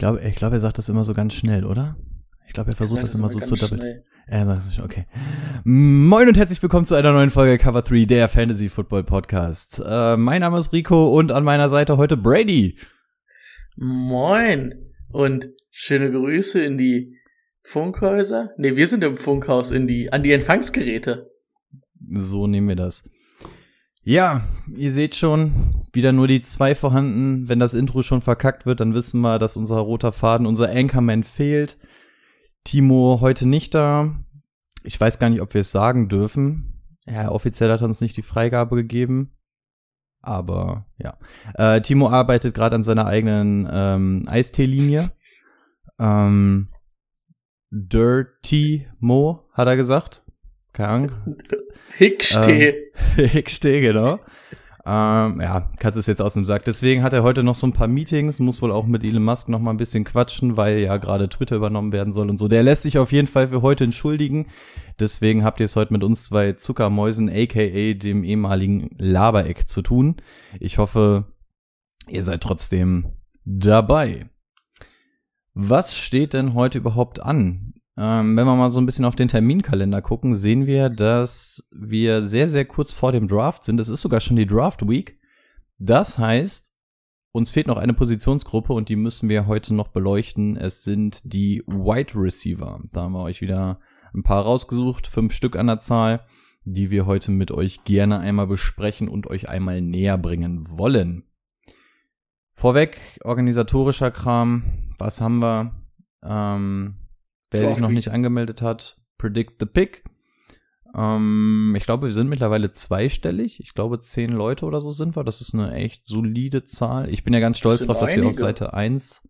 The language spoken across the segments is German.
Ich glaube, ich glaube, er sagt das immer so ganz schnell, oder? Ich glaube, er versucht das immer so zu doppelt. Er sagt es okay. Moin und herzlich willkommen zu einer neuen Folge Cover 3, der Fantasy Football Podcast. Äh, mein Name ist Rico und an meiner Seite heute Brady. Moin und schöne Grüße in die Funkhäuser. Nee, wir sind im Funkhaus in die an die Empfangsgeräte. So nehmen wir das. Ja, ihr seht schon, wieder nur die zwei vorhanden. Wenn das Intro schon verkackt wird, dann wissen wir, dass unser roter Faden, unser Anchorman fehlt. Timo heute nicht da. Ich weiß gar nicht, ob wir es sagen dürfen. Ja, offiziell hat er uns nicht die Freigabe gegeben. Aber ja. Äh, Timo arbeitet gerade an seiner eigenen ähm, Eisteelinie. Ähm, Dirty Mo, hat er gesagt. Keine Ahnung. Hicksteh. Ähm, ich stehe, genau. Ähm, ja, Katze ist jetzt aus dem Sack. Deswegen hat er heute noch so ein paar Meetings, muss wohl auch mit Elon Musk noch mal ein bisschen quatschen, weil ja gerade Twitter übernommen werden soll und so. Der lässt sich auf jeden Fall für heute entschuldigen. Deswegen habt ihr es heute mit uns zwei Zuckermäusen, aka dem ehemaligen Labereck zu tun. Ich hoffe, ihr seid trotzdem dabei. Was steht denn heute überhaupt an? Ähm, wenn wir mal so ein bisschen auf den Terminkalender gucken, sehen wir, dass wir sehr, sehr kurz vor dem Draft sind. Es ist sogar schon die Draft Week. Das heißt, uns fehlt noch eine Positionsgruppe und die müssen wir heute noch beleuchten. Es sind die Wide Receiver. Da haben wir euch wieder ein paar rausgesucht, fünf Stück an der Zahl, die wir heute mit euch gerne einmal besprechen und euch einmal näher bringen wollen. Vorweg, organisatorischer Kram. Was haben wir? Ähm, wer sich noch nicht angemeldet hat, predict the pick. Ähm, ich glaube, wir sind mittlerweile zweistellig. Ich glaube, zehn Leute oder so sind wir. Das ist eine echt solide Zahl. Ich bin ja ganz stolz sind drauf, dass wir auf einige. Seite eins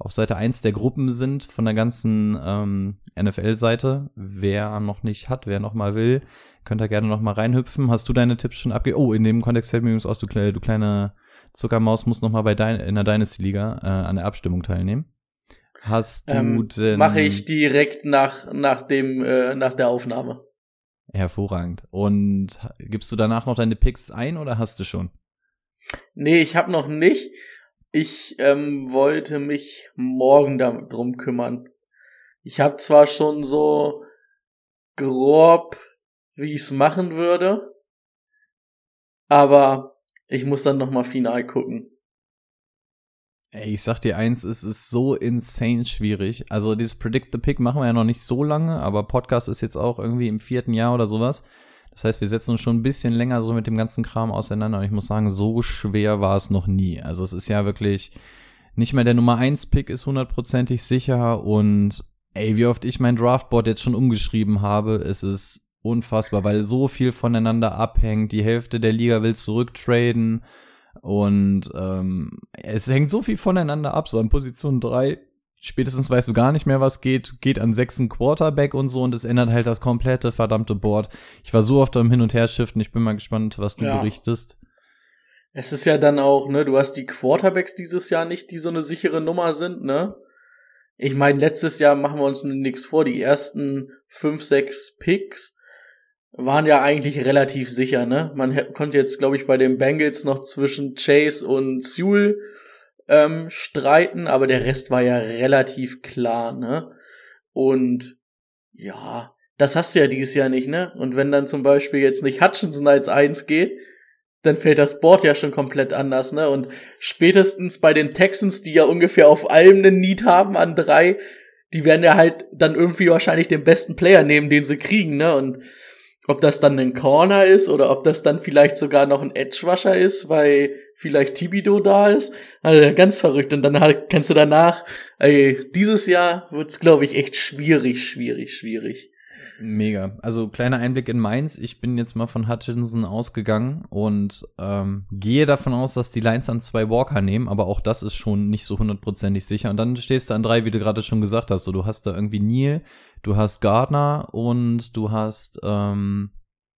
auf Seite eins der Gruppen sind von der ganzen ähm, NFL-Seite. Wer noch nicht hat, wer noch mal will, könnt ihr gerne noch mal reinhüpfen. Hast du deine Tipps schon abge... Oh, in dem Kontext fällt mir übrigens aus, du, du kleine Zuckermaus musst noch mal bei dein, in der Dynasty-Liga äh, an der Abstimmung teilnehmen. Hast du Ähm, denn... Mache ich direkt nach nach dem äh, nach der Aufnahme. Hervorragend. Und gibst du danach noch deine Picks ein oder hast du schon? Nee, ich habe noch nicht. Ich ähm, wollte mich morgen damit drum kümmern. Ich habe zwar schon so grob, wie ich's machen würde, aber ich muss dann noch mal final gucken. Ey, ich sag dir eins, es ist so insane schwierig. Also dieses Predict the Pick machen wir ja noch nicht so lange, aber Podcast ist jetzt auch irgendwie im vierten Jahr oder sowas. Das heißt, wir setzen uns schon ein bisschen länger so mit dem ganzen Kram auseinander und ich muss sagen, so schwer war es noch nie. Also es ist ja wirklich nicht mehr der Nummer 1 Pick ist hundertprozentig sicher und ey, wie oft ich mein Draftboard jetzt schon umgeschrieben habe, es ist unfassbar, weil so viel voneinander abhängt. Die Hälfte der Liga will zurücktraden und ähm, es hängt so viel voneinander ab. So an Position 3 spätestens weißt du gar nicht mehr, was geht, geht an sechsten Quarterback und so und es ändert halt das komplette verdammte Board. Ich war so oft am Hin- und Her-Shiften, ich bin mal gespannt, was du Ja. berichtest. Es ist ja dann auch, ne, du hast die Quarterbacks dieses Jahr nicht, die so eine sichere Nummer sind, ne? Ich meine, letztes Jahr machen wir uns nichts vor, die ersten fünf, sechs Picks waren ja eigentlich relativ sicher, ne? Man konnte jetzt, glaube ich, bei den Bengals noch zwischen Chase und Sewell ähm, streiten, aber der Rest war ja relativ klar, ne? Und ja, das hast du ja dieses Jahr nicht, ne? Und wenn dann zum Beispiel jetzt nicht Hutchinson als eins geht, dann fällt das Board ja schon komplett anders, ne? Und spätestens bei den Texans, die ja ungefähr auf allem einen Need haben an drei, die werden ja halt dann irgendwie wahrscheinlich den besten Player nehmen, den sie kriegen, ne? Und ob das dann ein Corner ist oder ob das dann vielleicht sogar noch ein Edge-Rusher ist, weil vielleicht Thibodeau da ist. Also ganz verrückt. Und dann kannst du danach, ey, dieses Jahr wird's, glaube ich, echt schwierig, schwierig, schwierig. Mega. Also kleiner Einblick in Mainz. Ich bin jetzt mal von Hutchinson ausgegangen und ähm, gehe davon aus, dass die Lions an zwei Walker nehmen, aber auch das ist schon nicht so hundertprozentig sicher. Und dann stehst du an drei, wie du gerade schon gesagt hast. So, du hast da irgendwie Neil, du hast Gardner und du hast ähm,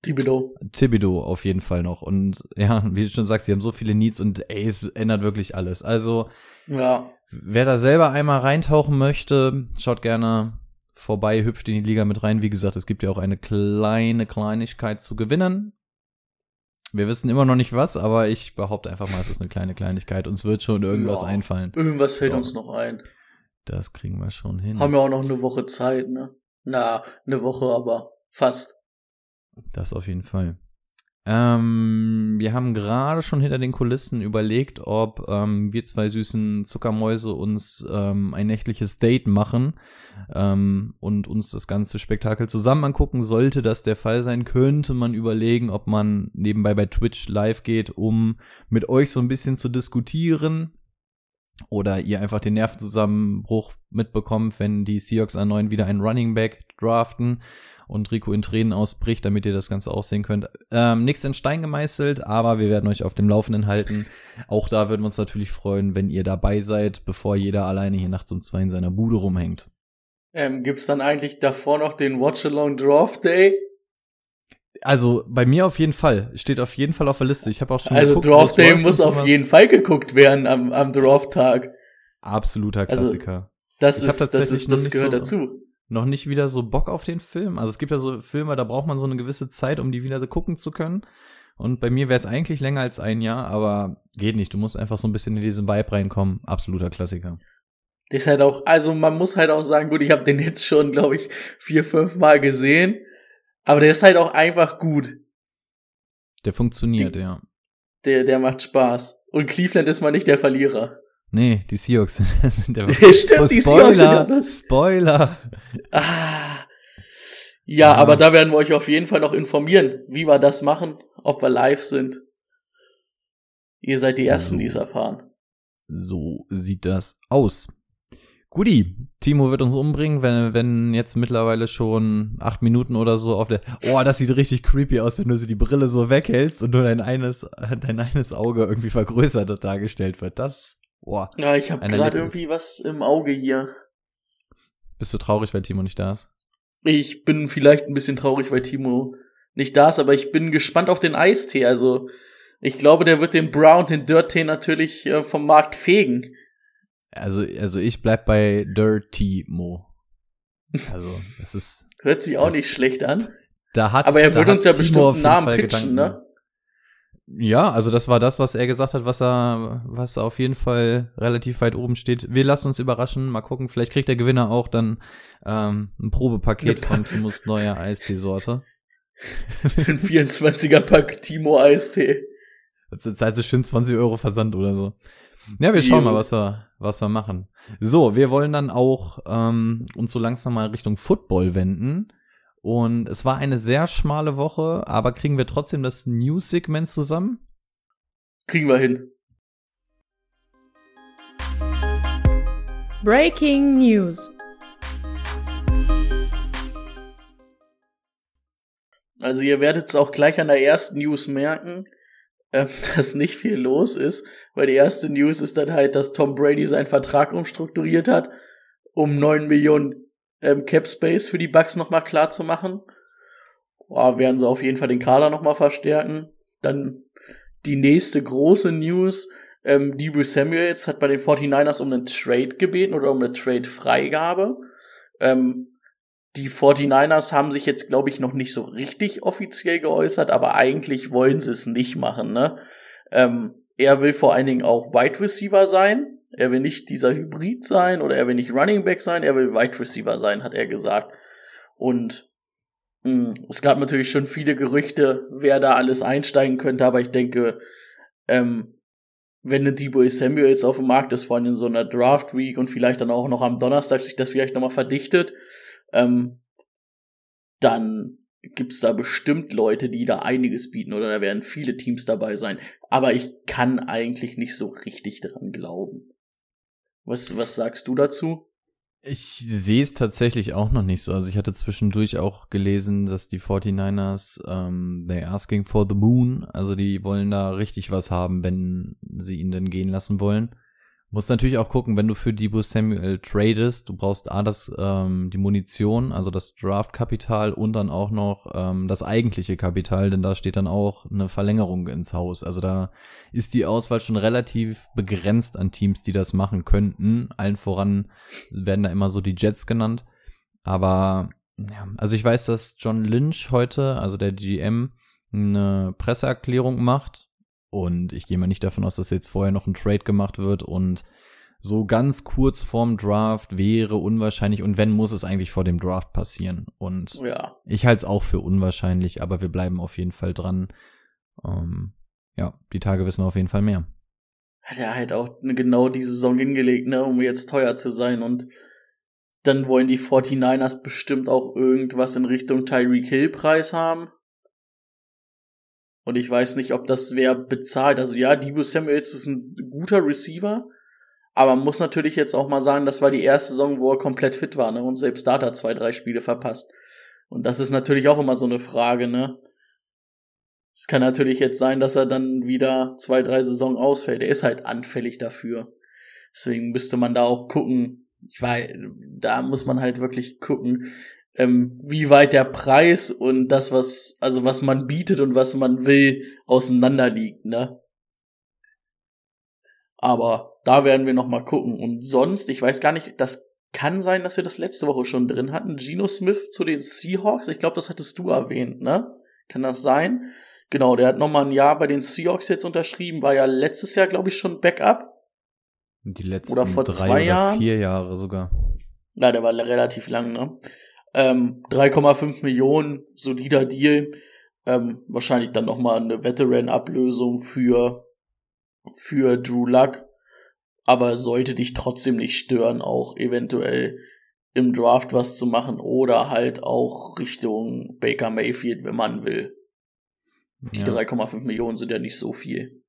Thibodeau. Thibodeau auf jeden Fall noch. Und ja, wie du schon sagst, sie haben so viele Needs und ey, es ändert wirklich alles. Also, Ja. wer da selber einmal reintauchen möchte, schaut gerne vorbei, hüpft in die Liga mit rein. Wie gesagt, es gibt ja auch eine kleine Kleinigkeit zu gewinnen. Wir wissen immer noch nicht was, aber ich behaupte einfach mal, es ist eine kleine Kleinigkeit. Uns wird schon irgendwas Ja. einfallen. Irgendwas fällt Ja. uns noch ein. Das kriegen wir schon hin. Haben wir auch noch eine Woche Zeit, ne? Na, eine Woche, aber fast. Das auf jeden Fall. Ähm, wir haben gerade schon hinter den Kulissen überlegt, ob ähm, wir zwei süßen Zuckermäuse uns ähm, ein nächtliches Date machen ähm, und uns das ganze Spektakel zusammen angucken. Sollte das der Fall sein, könnte man überlegen, ob man nebenbei bei Twitch live geht, um mit euch so ein bisschen zu diskutieren. Oder ihr einfach den Nervenzusammenbruch mitbekommt, wenn die Seahawks erneut wieder einen Running Back draften und Rico in Tränen ausbricht, damit ihr das Ganze auch sehen könnt. Ähm, nichts in Stein gemeißelt, aber wir werden euch auf dem Laufenden halten. Auch da würden wir uns natürlich freuen, wenn ihr dabei seid, bevor jeder alleine hier nachts um zwei in seiner Bude rumhängt. Ähm, gibt's dann eigentlich davor noch den Watch-Along Draft Day? Also bei mir auf jeden Fall. Steht auf jeden Fall auf der Liste. Ich habe auch schon Also geguckt, Draft Day muss auf jeden Fall geguckt werden am, am Draft-Tag. Absoluter Also, Klassiker. Das Ich hab ist, das ist, das gehört so- dazu. noch nicht wieder so Bock auf den Film. Also es gibt ja so Filme, da braucht man so eine gewisse Zeit, um die wieder so gucken zu können. Und bei mir wäre es eigentlich länger als ein Jahr, aber geht nicht. Du musst einfach so ein bisschen in diesen Vibe reinkommen. Absoluter Klassiker. Das ist halt auch, also man muss halt auch sagen, gut, ich habe den jetzt schon, glaube ich, vier, fünf Mal gesehen. Aber der ist halt auch einfach gut. Der funktioniert, Die- ja. Der, der macht Spaß. Und Cleveland ist mal nicht der Verlierer. Nee, die Seahawks sind der Stimmt, die Seahawks sind das. Spoiler. Ah. Ja, Ja. aber da werden wir euch auf jeden Fall noch informieren, wie wir das machen, ob wir live sind. Ihr seid die Ersten, So. die es erfahren. So sieht das aus. Guti, Timo wird uns umbringen, wenn, wenn jetzt mittlerweile schon acht Minuten oder so auf der. Oh, das sieht richtig creepy aus, wenn du so die Brille so weghältst und nur dein eines, dein eines Auge irgendwie vergrößert dargestellt wird. Das, boah. Ja, ich habe gerade irgendwie was im Auge hier. Bist du traurig, weil Timo nicht da ist? Ich bin vielleicht ein bisschen traurig, weil Timo nicht da ist, aber ich bin gespannt auf den Eistee. Also, ich glaube, der wird den Brown, den Dirt-Tee natürlich äh, vom Markt fegen. Also, also ich bleib bei Dirty Mo. Also, das ist. Hört sich auch nicht schlecht an. Da hat, Aber er wird uns ja bestimmt einen Namen Fall pitchen, Gedanken. ne? Ja, also das war das, was er gesagt hat, was er, was auf jeden Fall relativ weit oben steht. Wir lassen uns überraschen, mal gucken. Vielleicht kriegt der Gewinner auch dann ähm, ein Probepaket von Timos neuer Eistee-Sorte. Ein 24er Pack Timo Eistee. Das zahlt so schön 20 Euro Versand oder so. Ja, wir schauen mal, was wir, was wir machen. So, wir wollen dann auch ähm, uns so langsam mal Richtung Football wenden. Und es war eine sehr schmale Woche, aber kriegen wir trotzdem das News-Segment zusammen? Kriegen wir hin. Breaking News. Also ihr werdet es auch gleich an der ersten News merken, ähm, dass nicht viel los ist, weil die erste News ist dann halt, dass Tom Brady seinen Vertrag umstrukturiert hat, um 9 Millionen ähm, Cap Space für die Bucks nochmal klar zu machen. Boah, werden sie auf jeden Fall den Kader nochmal verstärken. Dann die nächste große News, ähm, Debo Samuels hat bei den 49ers um einen Trade gebeten oder um eine Trade-Freigabe. Ähm, die 49ers haben sich jetzt, glaube ich, noch nicht so richtig offiziell geäußert, aber eigentlich wollen sie es nicht machen, ne? Ähm, er will vor allen Dingen auch Wide Receiver sein. Er will nicht dieser Hybrid sein oder er will nicht Running Back sein, er will Wide Receiver sein, hat er gesagt. Und mh, es gab natürlich schon viele Gerüchte, wer da alles einsteigen könnte, aber ich denke, ähm, wenn eine Debo Samuel jetzt auf dem Markt ist, vor allem in so einer Draft Week und vielleicht dann auch noch am Donnerstag sich das vielleicht nochmal verdichtet, ähm, dann gibt's da bestimmt Leute, die da einiges bieten oder da werden viele Teams dabei sein. Aber ich kann eigentlich nicht so richtig dran glauben. Was, was sagst du dazu? Ich sehe es tatsächlich auch noch nicht so. Also ich hatte zwischendurch auch gelesen, dass die 49ers, ähm, they asking for the moon. Also die wollen da richtig was haben, wenn sie ihn denn gehen lassen wollen. Muss natürlich auch gucken, wenn du für Debo Samuel tradest, du brauchst A, das, ähm, die Munition, also das Draft-Kapital und dann auch noch ähm, das eigentliche Kapital, denn da steht dann auch eine Verlängerung ins Haus. Also da ist die Auswahl schon relativ begrenzt an Teams, die das machen könnten. Allen voran werden da immer so die Jets genannt. Aber ja, also ich weiß, dass John Lynch heute, also der GM, eine Presseerklärung macht und ich gehe mal nicht davon aus, dass jetzt vorher noch ein Trade gemacht wird und so ganz kurz vorm Draft wäre unwahrscheinlich und wenn muss es eigentlich vor dem Draft passieren und Ja. ich halte es auch für unwahrscheinlich, aber wir bleiben auf jeden Fall dran. Ähm, ja, die Tage wissen wir auf jeden Fall mehr. Hat er halt auch genau die Saison hingelegt, ne, um jetzt teuer zu sein und dann wollen die 49ers bestimmt auch irgendwas in Richtung Tyreek Hill Preis haben. Und ich weiß nicht, ob das wer bezahlt. Also ja, Debo Samuels ist ein guter Receiver, aber man muss natürlich jetzt auch mal sagen, das war die erste Saison, wo er komplett fit war, ne? Und selbst da hat er zwei, drei Spiele verpasst. Und das ist natürlich auch immer so eine Frage, ne? Es kann natürlich jetzt sein, dass er dann wieder zwei, drei Saison ausfällt. Er ist halt anfällig dafür. Deswegen müsste man da auch gucken. Ich weiß, da muss man halt wirklich gucken, ähm, wie weit der Preis und das, was, also was man bietet und was man will, auseinander liegt, ne? Aber da werden wir noch mal gucken. Und sonst, ich weiß gar nicht, das kann sein, dass wir das letzte Woche schon drin hatten. Geno Smith zu den Seahawks. Ich glaube, das hattest du erwähnt, ne? Kann das sein? Genau, der hat noch mal ein Jahr bei den Seahawks jetzt unterschrieben. War ja letztes Jahr, glaube ich, schon Backup. Die letzten Oder vor drei zwei oder Jahren? vier Jahre sogar. Na, der war relativ lang, ne? Ähm, 3,5 Millionen, solider Deal. Ähm, wahrscheinlich dann nochmal eine Veteran-Ablösung für, für Drew Luck. Aber sollte dich trotzdem nicht stören, auch eventuell im Draft was zu machen oder halt auch Richtung Baker Mayfield, wenn man will. Die Ja. 3,5 Millionen sind ja nicht so viel.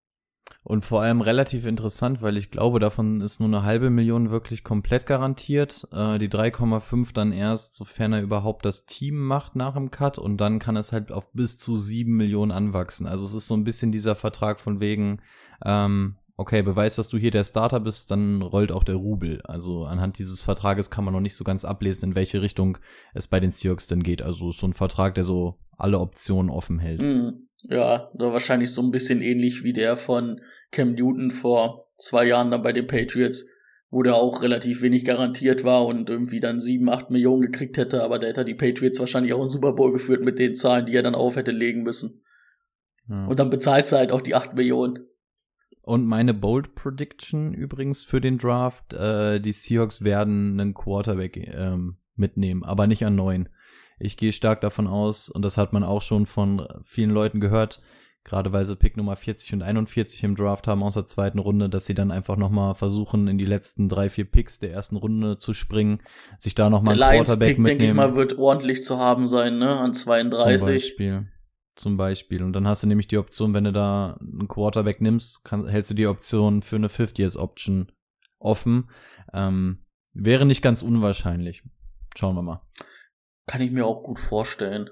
Und vor allem relativ interessant, weil ich glaube, davon ist nur eine halbe Million wirklich komplett garantiert. Äh, die 3,5 dann erst, sofern er überhaupt das Team macht nach dem Cut und dann kann es halt auf bis zu sieben Millionen anwachsen. Also es ist so ein bisschen dieser Vertrag von wegen, ähm, okay, beweis, dass du hier der Starter bist, dann rollt auch der Rubel. Also anhand dieses Vertrages kann man noch nicht so ganz ablesen, in welche Richtung es bei den Seahawks denn geht. Also es ist so ein Vertrag, der so alle Optionen offen hält. Hm, ja, wahrscheinlich so ein bisschen ähnlich wie der von Cam Newton vor zwei Jahren dann bei den Patriots, wo der auch relativ wenig garantiert war und irgendwie dann sieben, acht Millionen gekriegt hätte, aber der hätte die Patriots wahrscheinlich auch in Super Bowl geführt mit den Zahlen, die er dann auf hätte legen müssen. Ja. Und dann bezahlt er halt auch die acht Millionen. Und meine Bold Prediction übrigens für den Draft, äh, die Seahawks werden einen Quarterback ähm, mitnehmen, aber nicht an neun. Ich gehe stark davon aus, und das hat man auch schon von vielen Leuten gehört, gerade weil sie Pick Nummer 40 und 41 im Draft haben aus der zweiten Runde, dass sie dann einfach nochmal versuchen, in die letzten drei, vier Picks der ersten Runde zu springen, sich da nochmal einen Quarterback Lions-Pick, denke ich mitnehmen. mal, wird ordentlich zu haben sein, ne? An Zum 32. Beispiel. Zum Beispiel. Und dann hast du nämlich die Option, wenn du da einen Quarterback nimmst, kann, hältst du die Option für eine 50-Years-Option offen. Ähm, wäre nicht ganz unwahrscheinlich. Schauen wir mal. Kann ich mir auch gut vorstellen.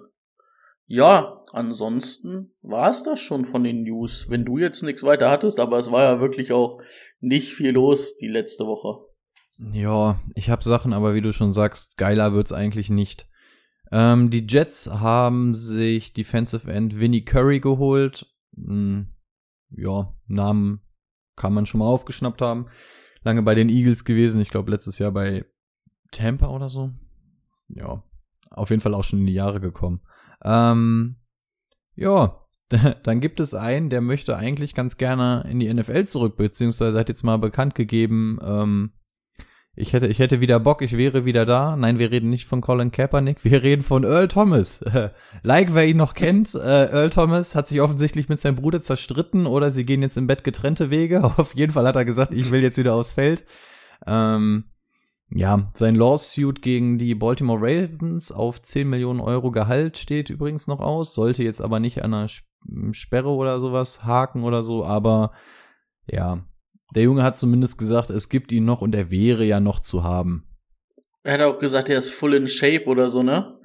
Ja, ansonsten war es das schon von den News. Wenn du jetzt nichts weiter hattest, aber es war ja wirklich auch nicht viel los die letzte Woche. Ja, ich habe Sachen, aber wie du schon sagst, geiler wird's eigentlich nicht. Ähm, die Jets haben sich Defensive End Vinnie Curry geholt. Hm, ja, Namen kann man schon mal aufgeschnappt haben. Lange bei den Eagles gewesen, ich glaube letztes Jahr bei Tampa oder so. Ja, auf jeden Fall auch schon in die Jahre gekommen. Ähm, ja, dann gibt es einen, der möchte eigentlich ganz gerne in die NFL zurück, beziehungsweise hat jetzt mal bekannt gegeben, ähm, ich hätte, ich hätte wieder Bock, ich wäre wieder da. Nein, wir reden nicht von Colin Kaepernick, wir reden von Earl Thomas. like, wer ihn noch kennt, äh, Earl Thomas hat sich offensichtlich mit seinem Bruder zerstritten oder sie gehen jetzt im Bett getrennte Wege. Auf jeden Fall hat er gesagt, ich will jetzt wieder aufs Feld. Ähm, ja, sein Lawsuit gegen die Baltimore Ravens auf 10 Millionen Euro Gehalt steht übrigens noch aus, sollte jetzt aber nicht an einer Sperre oder sowas haken oder so, aber ja, der Junge hat zumindest gesagt, es gibt ihn noch und er wäre ja noch zu haben. Er hat auch gesagt, er ist full in shape oder so, ne?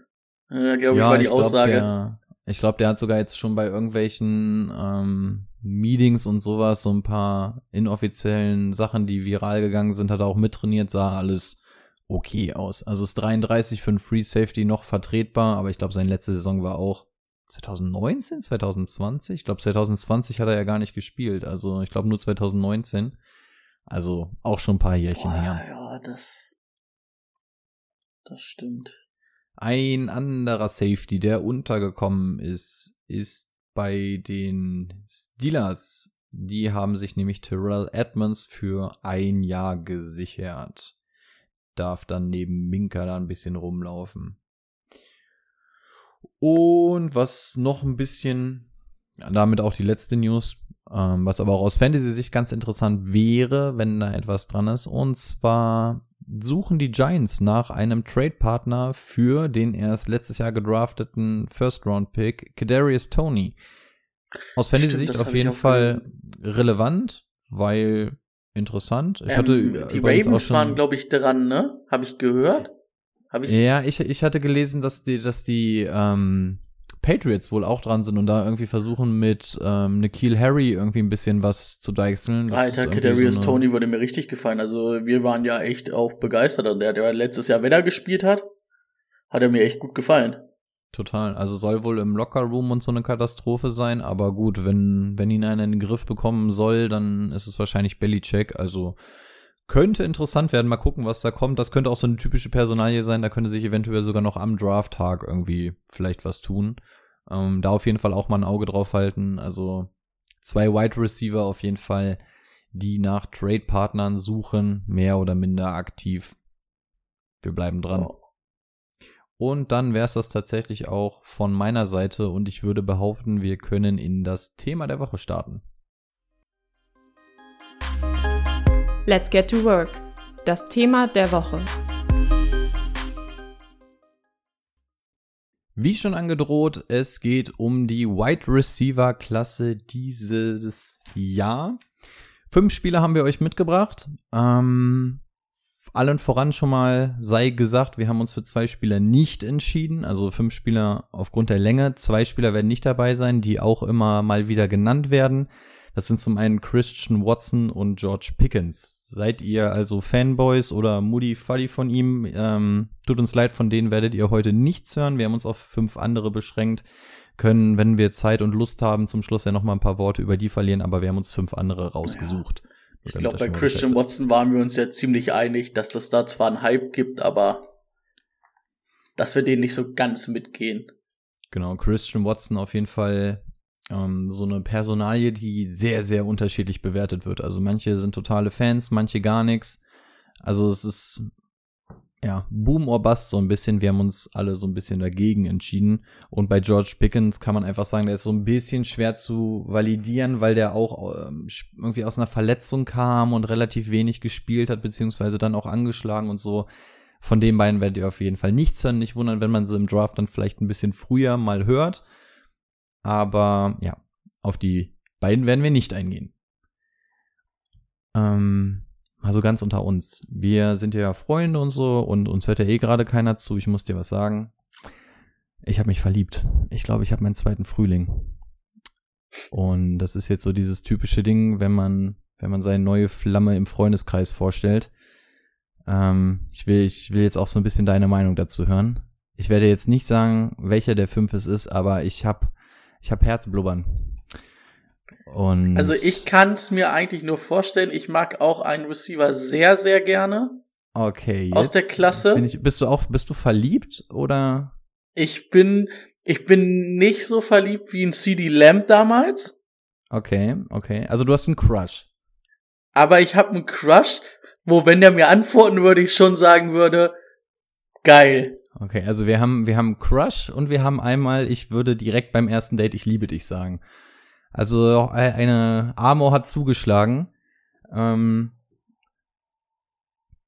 Äh, glaube ich, ja, war die ich glaub, Aussage. Der, ich glaube, der hat sogar jetzt schon bei irgendwelchen ähm, Meetings und sowas so ein paar inoffiziellen Sachen, die viral gegangen sind, hat er auch mittrainiert, sah alles okay aus. Also ist 33 für ein Free Safety noch vertretbar, aber ich glaube, seine letzte Saison war auch 2019, 2020? Ich glaube, 2020 hat er ja gar nicht gespielt. Also ich glaube nur 2019. Also auch schon ein paar Jährchen Boah, her. ja, das, das stimmt. Ein anderer Safety, der untergekommen ist, ist bei den Steelers. Die haben sich nämlich Terrell Edmonds für ein Jahr gesichert. Darf dann neben Minka da ein bisschen rumlaufen. Und was noch ein bisschen, damit auch die letzte News, ähm, was aber auch aus Fantasy-Sicht ganz interessant wäre, wenn da etwas dran ist. Und zwar suchen die Giants nach einem Trade-Partner für den erst letztes Jahr gedrafteten First-Round-Pick, Kadarius Tony. Aus Fantasy-Sicht auf hab jeden Fall relevant, weil interessant. Ich hatte ähm, die übrigens auch Ravens schon- waren, glaube ich, dran, ne? Habe ich gehört? Habe ich? Ja, ich, ich hatte gelesen, dass die, dass die ähm, Patriots wohl auch dran sind und da irgendwie versuchen mit ähm, Nikhil Harry irgendwie ein bisschen was zu deichseln. Das Alter, Kadarius so Tony würde mir richtig gefallen. Also wir waren ja echt auch begeistert. Und der hat ja letztes Jahr, wenn er gespielt hat, hat er mir echt gut gefallen. Total. Also soll wohl im Lockerroom und so eine Katastrophe sein, aber gut, wenn, wenn ihn einer in den Griff bekommen soll, dann ist es wahrscheinlich Bellycheck. Also könnte interessant werden. Mal gucken, was da kommt. Das könnte auch so eine typische Personalie sein. Da könnte sich eventuell sogar noch am Drafttag irgendwie vielleicht was tun. Ähm, da auf jeden Fall auch mal ein Auge drauf halten. Also zwei Wide Receiver auf jeden Fall, die nach Trade-Partnern suchen, mehr oder minder aktiv. Wir bleiben dran. Ja. Und dann wäre es das tatsächlich auch von meiner Seite und ich würde behaupten, wir können in das Thema der Woche starten. Let's get to work. Das Thema der Woche. Wie schon angedroht, es geht um die Wide Receiver Klasse dieses Jahr. Fünf Spieler haben wir euch mitgebracht. Ähm, allen voran schon mal sei gesagt, wir haben uns für zwei Spieler nicht entschieden. Also fünf Spieler aufgrund der Länge. Zwei Spieler werden nicht dabei sein, die auch immer mal wieder genannt werden. Das sind zum einen Christian Watson und George Pickens. Seid ihr also Fanboys oder Moody Fuddy von ihm? Ähm, tut uns leid, von denen werdet ihr heute nichts hören. Wir haben uns auf fünf andere beschränkt. Können, wenn wir Zeit und Lust haben, zum Schluss ja noch mal ein paar Worte über die verlieren, aber wir haben uns fünf andere rausgesucht. Ich Damit glaube, bei Christian. Watson waren wir uns ja ziemlich einig, dass das da zwar einen Hype gibt, aber dass wir den nicht so ganz mitgehen. Genau, Christian Watson auf jeden Fall ähm, so eine Personalie, die sehr, sehr unterschiedlich bewertet wird. Also manche sind totale Fans, manche gar nichts. Also es ist ja Boom or Bust so ein bisschen. Wir haben uns alle so ein bisschen dagegen entschieden. Und bei George Pickens kann man einfach sagen, der ist so ein bisschen schwer zu validieren, weil der auch ähm, irgendwie aus einer Verletzung kam und relativ wenig gespielt hat, beziehungsweise dann auch angeschlagen und so. Von den beiden werdet ihr auf jeden Fall nichts hören. Nicht wundern, wenn man sie im Draft dann vielleicht ein bisschen früher mal hört. Aber ja, auf die beiden werden wir nicht eingehen. Ähm, also ganz unter uns. Wir sind ja Freunde und so und uns hört ja eh gerade keiner zu. Ich muss dir was sagen. Ich habe mich verliebt. Ich glaube, ich habe meinen zweiten Frühling. Und das ist jetzt so dieses typische Ding, wenn man, wenn man seine neue Flamme im Freundeskreis vorstellt. Ähm, ich will, ich will jetzt auch so ein bisschen deine Meinung dazu hören. Ich werde jetzt nicht sagen, welcher der fünf es ist, aber ich habe, ich habe Herzblubbern. Und Also ich kann es mir eigentlich nur vorstellen, ich mag auch einen Receiver sehr, sehr gerne. okay, aus der Klasse? bin Ich, bist du auch, bist du verliebt oder? Ich bin, ich bin nicht so verliebt wie ein CD Lamb damals, Okay, okay. Also du hast einen Crush. aber ich habe einen Crush, wo wenn der mir antworten würde, ich schon sagen würde, geil. Okay, also wir haben, wir haben Crush und wir haben einmal, ich würde direkt beim ersten Date, ich liebe dich sagen. Also äh, eine Amor hat zugeschlagen. Ähm,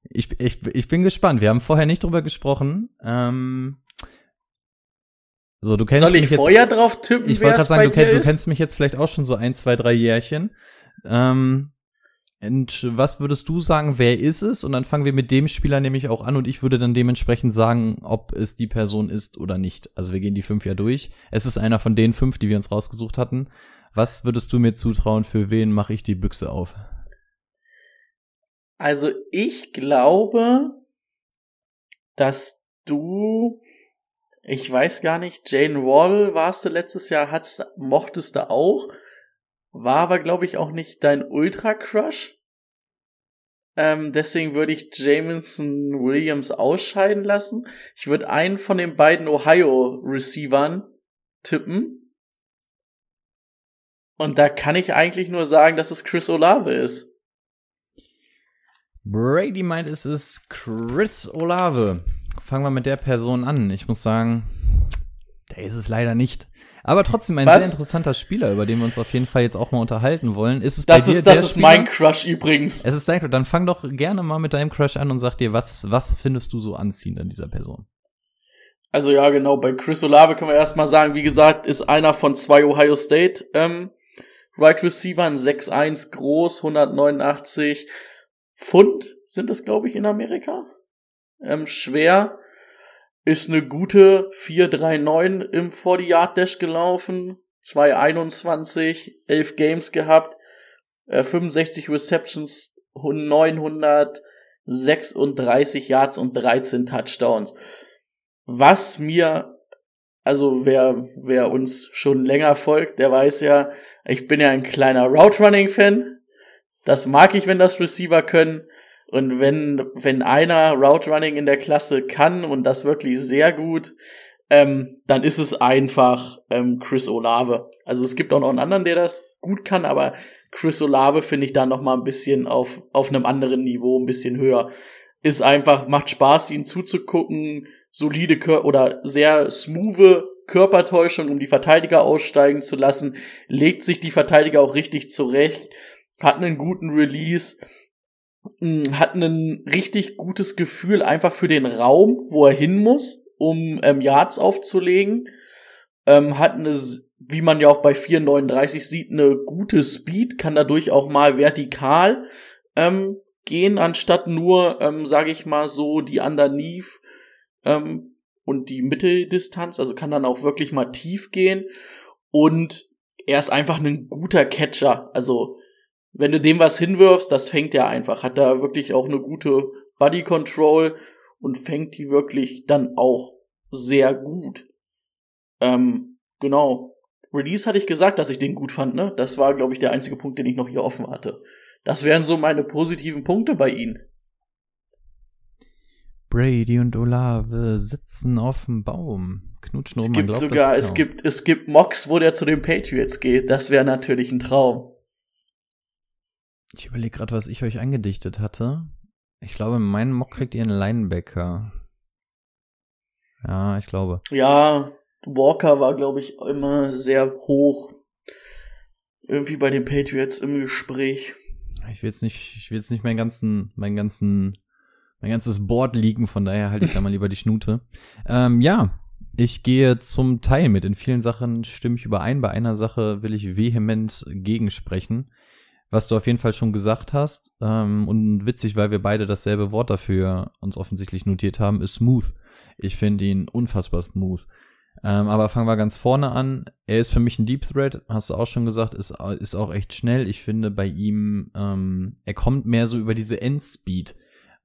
ich, ich, ich bin gespannt. Wir haben vorher nicht drüber gesprochen. Ähm, so, du kennst Soll ich mich jetzt. vorher drauf tippen, ich wollte gerade sagen, du, kenn, du kennst mich jetzt vielleicht auch schon so ein, zwei, drei Jährchen. Ähm, Und was würdest du sagen, wer ist es? Und dann fangen wir mit dem Spieler nämlich auch an und ich würde dann dementsprechend sagen, ob es die Person ist oder nicht. Also wir gehen die fünf ja durch. Es ist einer von den fünf, die wir uns rausgesucht hatten. Was würdest du mir zutrauen, für wen mache ich die Büchse auf? Also ich glaube, dass du, ich weiß gar nicht, Jane Wall warst du letztes Jahr, hat's, mochtest du auch, war aber glaube ich auch nicht dein Ultra-Crush. Ähm, deswegen würde ich Jameson Williams ausscheiden lassen. Ich würde einen von den beiden Ohio-Receivern tippen. Und da kann ich eigentlich nur sagen, dass es Chris Olave ist. Brady meint, es ist Chris Olave. Fangen wir mit der Person an. Ich muss sagen, der ist es leider nicht. Aber trotzdem ein Was? sehr interessanter Spieler, über den wir uns auf jeden Fall jetzt auch mal unterhalten wollen. Ist es das bei ist, dir das ist Spieler? mein Crush übrigens. Es ist dein Crush. Dann fang doch gerne mal mit deinem Crush an und sag dir, was, was findest du so anziehend an dieser Person? Also ja, genau, bei Chris Olave können wir erstmal sagen, wie gesagt, ist einer von zwei Ohio State ähm, Right Receiver, 6'1 groß, 189 Pfund sind das, glaube ich, in Amerika. Ähm, schwer. Ist eine gute 4-3-9 im 40-Yard-Dash gelaufen. 2-21, 11 Games gehabt. Äh, 65 Receptions, 936 Yards und 13 Touchdowns. Was mir, also wer, wer uns schon länger folgt, der weiß ja, ich bin ja ein kleiner Route Running Fan. Das mag ich, wenn das Receiver können. Und wenn, wenn einer Route Running in der Klasse kann und das wirklich sehr gut, ähm, dann ist es einfach ähm, Chris Olave. Also es gibt auch noch einen anderen, der das gut kann, aber Chris Olave finde ich da noch mal ein bisschen auf, auf einem anderen Niveau, ein bisschen höher. Ist einfach, macht Spaß, ihn zuzugucken, solide Kör oder sehr smooth Körpertäuschung, um die Verteidiger aussteigen zu lassen, legt sich die Verteidiger auch richtig zurecht hat einen guten Release, hat ein richtig gutes Gefühl einfach für den Raum, wo er hin muss, um ähm, Yards aufzulegen. Ähm, hat eine, wie man ja auch bei 4,39 sieht, eine gute Speed, kann dadurch auch mal vertikal ähm, gehen, anstatt nur, ähm, sage ich mal so, die Underneath ähm, und die Mitteldistanz, also kann dann auch wirklich mal tief gehen. Und er ist einfach ein guter Catcher, also wenn du dem was hinwirfst, das fängt er einfach. Hat da wirklich auch eine gute Body Control und fängt die wirklich dann auch sehr gut. Ähm, genau. Release hatte ich gesagt, dass ich den gut fand, ne? Das war, glaube ich, der einzige Punkt, den ich noch hier offen hatte. Das wären so meine positiven Punkte bei ihm. Brady und Olave sitzen auf dem Baum, knutschen es Gibt sogar, es gibt, es gibt Mocks, wo der zu den Patriots geht. Das wäre natürlich ein Traum. Ich überlege gerade, was ich euch angedichtet hatte. Ich glaube, in meinem Mock kriegt ihr einen Linebacker. Ja, ich glaube. Ja, Walker war, glaube ich, immer sehr hoch. Irgendwie bei den Patriots im Gespräch. Ich will jetzt nicht, ich will jetzt nicht meinen ganzen, meinen ganzen, mein ganzes Board liegen, von daher halte ich da mal lieber die Schnute. Ähm, ja, ich gehe zum Teil mit. In vielen Sachen stimme ich überein. Bei einer Sache will ich vehement gegensprechen was du auf jeden Fall schon gesagt hast. Ähm, und witzig, weil wir beide dasselbe Wort dafür uns offensichtlich notiert haben, ist smooth. Ich finde ihn unfassbar smooth. Ähm, aber fangen wir ganz vorne an. Er ist für mich ein Deep Threat, hast du auch schon gesagt, ist, ist auch echt schnell. Ich finde bei ihm, ähm, er kommt mehr so über diese Endspeed.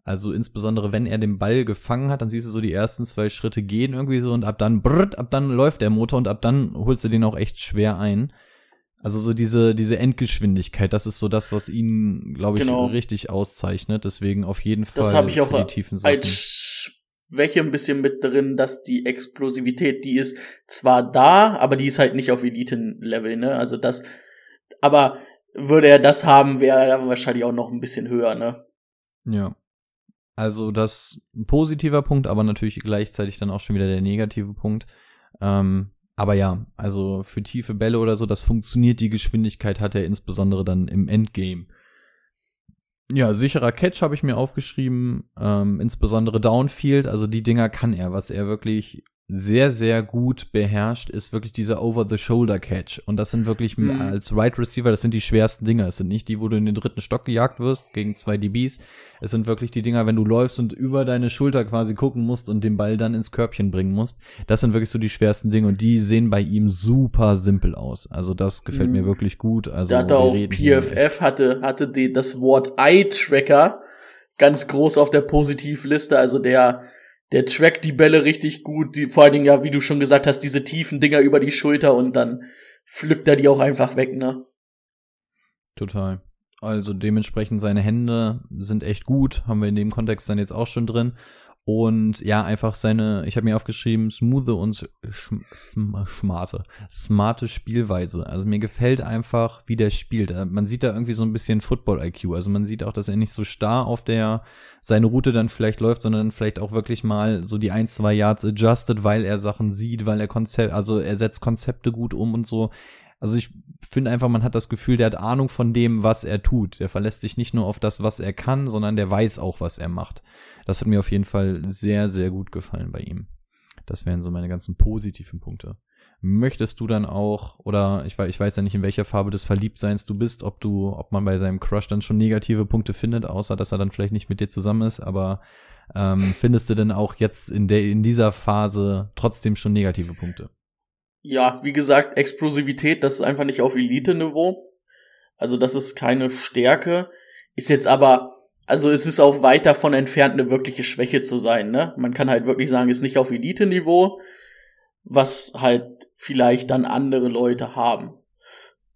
Also insbesondere wenn er den Ball gefangen hat, dann siehst du so die ersten zwei Schritte gehen irgendwie so und ab dann brrrt, ab dann läuft der Motor und ab dann holst du den auch echt schwer ein. Also so diese, diese Endgeschwindigkeit, das ist so das, was ihn, glaube ich, genau. richtig auszeichnet. Deswegen auf jeden Fall das habe ich auch die tiefen Sachen. als Schwäche ein bisschen mit drin, dass die Explosivität, die ist zwar da, aber die ist halt nicht auf Eliten-Level, ne? Also das, aber würde er das haben, wäre er wahrscheinlich auch noch ein bisschen höher, ne? Ja. Also das ein positiver Punkt, aber natürlich gleichzeitig dann auch schon wieder der negative Punkt. Ähm, aber ja, also für tiefe Bälle oder so, das funktioniert. Die Geschwindigkeit hat er insbesondere dann im Endgame. Ja, sicherer Catch habe ich mir aufgeschrieben, ähm, insbesondere Downfield, also die Dinger kann er. Was er wirklich sehr, sehr gut beherrscht, ist wirklich dieser Over-the-Shoulder-Catch. Und das sind wirklich mhm. als Right Receiver, das sind die schwersten Dinger. Es sind nicht die, wo du in den dritten Stock gejagt wirst gegen zwei DBs. Es sind wirklich die Dinger, wenn du läufst und über deine Schulter quasi gucken musst und den Ball dann ins Körbchen bringen musst. Das sind wirklich so die schwersten Dinge und die sehen bei ihm super simpel aus. Also das gefällt mhm. mir wirklich gut. Also da hatte auch PFF hatte, hatte die, das Wort Eye-Tracker ganz groß auf der Positivliste. Also der der trackt die Bälle richtig gut, die, vor allen Dingen ja, wie du schon gesagt hast, diese tiefen Dinger über die Schulter und dann pflückt er die auch einfach weg, ne? Total. Also dementsprechend seine Hände sind echt gut, haben wir in dem Kontext dann jetzt auch schon drin. Und ja, einfach seine, ich habe mir aufgeschrieben, smooth und smarte, smarte Spielweise. Also mir gefällt einfach, wie der spielt. Äh, man sieht da irgendwie so ein bisschen Football-IQ. Also man sieht auch, dass er nicht so starr auf der seine Route dann vielleicht läuft, sondern vielleicht auch wirklich mal so die ein, zwei Yards adjusted, weil er Sachen sieht, weil er Konzept, also er setzt Konzepte gut um und so. Also ich finde einfach, man hat das Gefühl, der hat Ahnung von dem, was er tut. Der verlässt sich nicht nur auf das, was er kann, sondern der weiß auch, was er macht. Das hat mir auf jeden Fall sehr, sehr gut gefallen bei ihm. Das wären so meine ganzen positiven Punkte. Möchtest du dann auch, oder ich weiß, ich weiß ja nicht, in welcher Farbe des Verliebtseins du bist, ob du, ob man bei seinem Crush dann schon negative Punkte findet, außer dass er dann vielleicht nicht mit dir zusammen ist, aber ähm, findest du denn auch jetzt in der, in dieser Phase trotzdem schon negative Punkte? Ja, wie gesagt, Explosivität, das ist einfach nicht auf Elite-Niveau. Also das ist keine Stärke. Ist jetzt aber, also es ist auch weit davon entfernt, eine wirkliche Schwäche zu sein. Ne? Man kann halt wirklich sagen, ist nicht auf Elite-Niveau, was halt vielleicht dann andere Leute haben.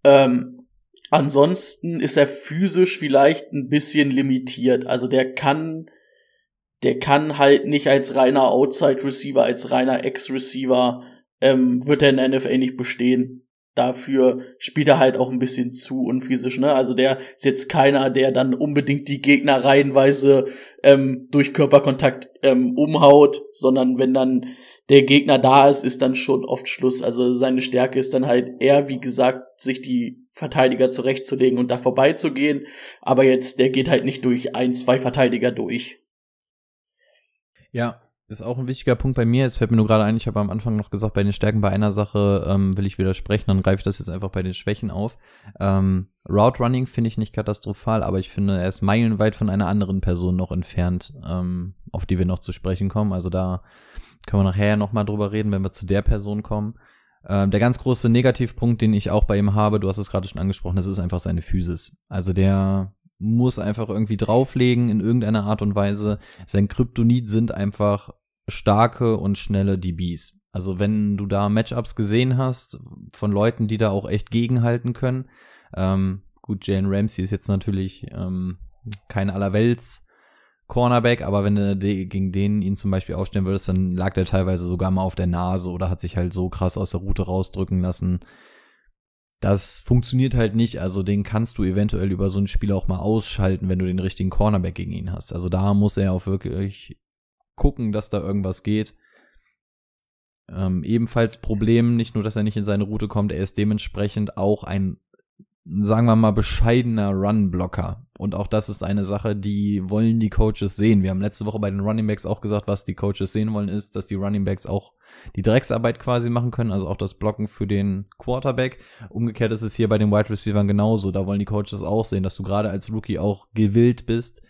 Ähm, ansonsten ist er physisch vielleicht ein bisschen limitiert. Also der kann, der kann halt nicht als reiner Outside-Receiver, als reiner Ex-Receiver ähm, wird er in der NFL nicht bestehen. Dafür spielt er halt auch ein bisschen zu unphysisch, ne? Also der ist jetzt keiner, der dann unbedingt die Gegner reihenweise ähm, durch Körperkontakt ähm, umhaut, sondern wenn dann der Gegner da ist, ist dann schon oft Schluss. Also seine Stärke ist dann halt eher, wie gesagt, sich die Verteidiger zurechtzulegen und da vorbeizugehen. Aber jetzt, der geht halt nicht durch ein, zwei Verteidiger durch. Ja, ist auch ein wichtiger Punkt bei mir. Es fällt mir nur gerade ein, ich habe am Anfang noch gesagt, bei den Stärken bei einer Sache ähm, will ich widersprechen, dann greife ich das jetzt einfach bei den Schwächen auf. Ähm, Route Running finde ich nicht katastrophal, aber ich finde, er ist meilenweit von einer anderen Person noch entfernt, ähm, auf die wir noch zu sprechen kommen. Also da können wir nachher nochmal drüber reden, wenn wir zu der Person kommen. Ähm, der ganz große Negativpunkt, den ich auch bei ihm habe, du hast es gerade schon angesprochen, das ist einfach seine Physis. Also der muss einfach irgendwie drauflegen in irgendeiner Art und Weise. Sein Kryptonit sind einfach starke und schnelle DBs. Also wenn du da Matchups gesehen hast von Leuten, die da auch echt gegenhalten können. Ähm, gut, Jalen Ramsey ist jetzt natürlich ähm, kein allerwelts Cornerback, aber wenn du gegen den ihn zum Beispiel aufstellen würdest, dann lag der teilweise sogar mal auf der Nase oder hat sich halt so krass aus der Route rausdrücken lassen, das funktioniert halt nicht. Also den kannst du eventuell über so ein Spiel auch mal ausschalten, wenn du den richtigen Cornerback gegen ihn hast. Also da muss er auch wirklich gucken, dass da irgendwas geht. Ähm, ebenfalls Problem, nicht nur, dass er nicht in seine Route kommt, er ist dementsprechend auch ein sagen wir mal, bescheidener Run-Blocker. Und auch das ist eine Sache, die wollen die Coaches sehen. Wir haben letzte Woche bei den Running Backs auch gesagt, was die Coaches sehen wollen, ist, dass die Running Backs auch die Drecksarbeit quasi machen können, also auch das Blocken für den Quarterback. Umgekehrt ist es hier bei den Wide Receivers genauso. Da wollen die Coaches auch sehen, dass du gerade als Rookie auch gewillt bist,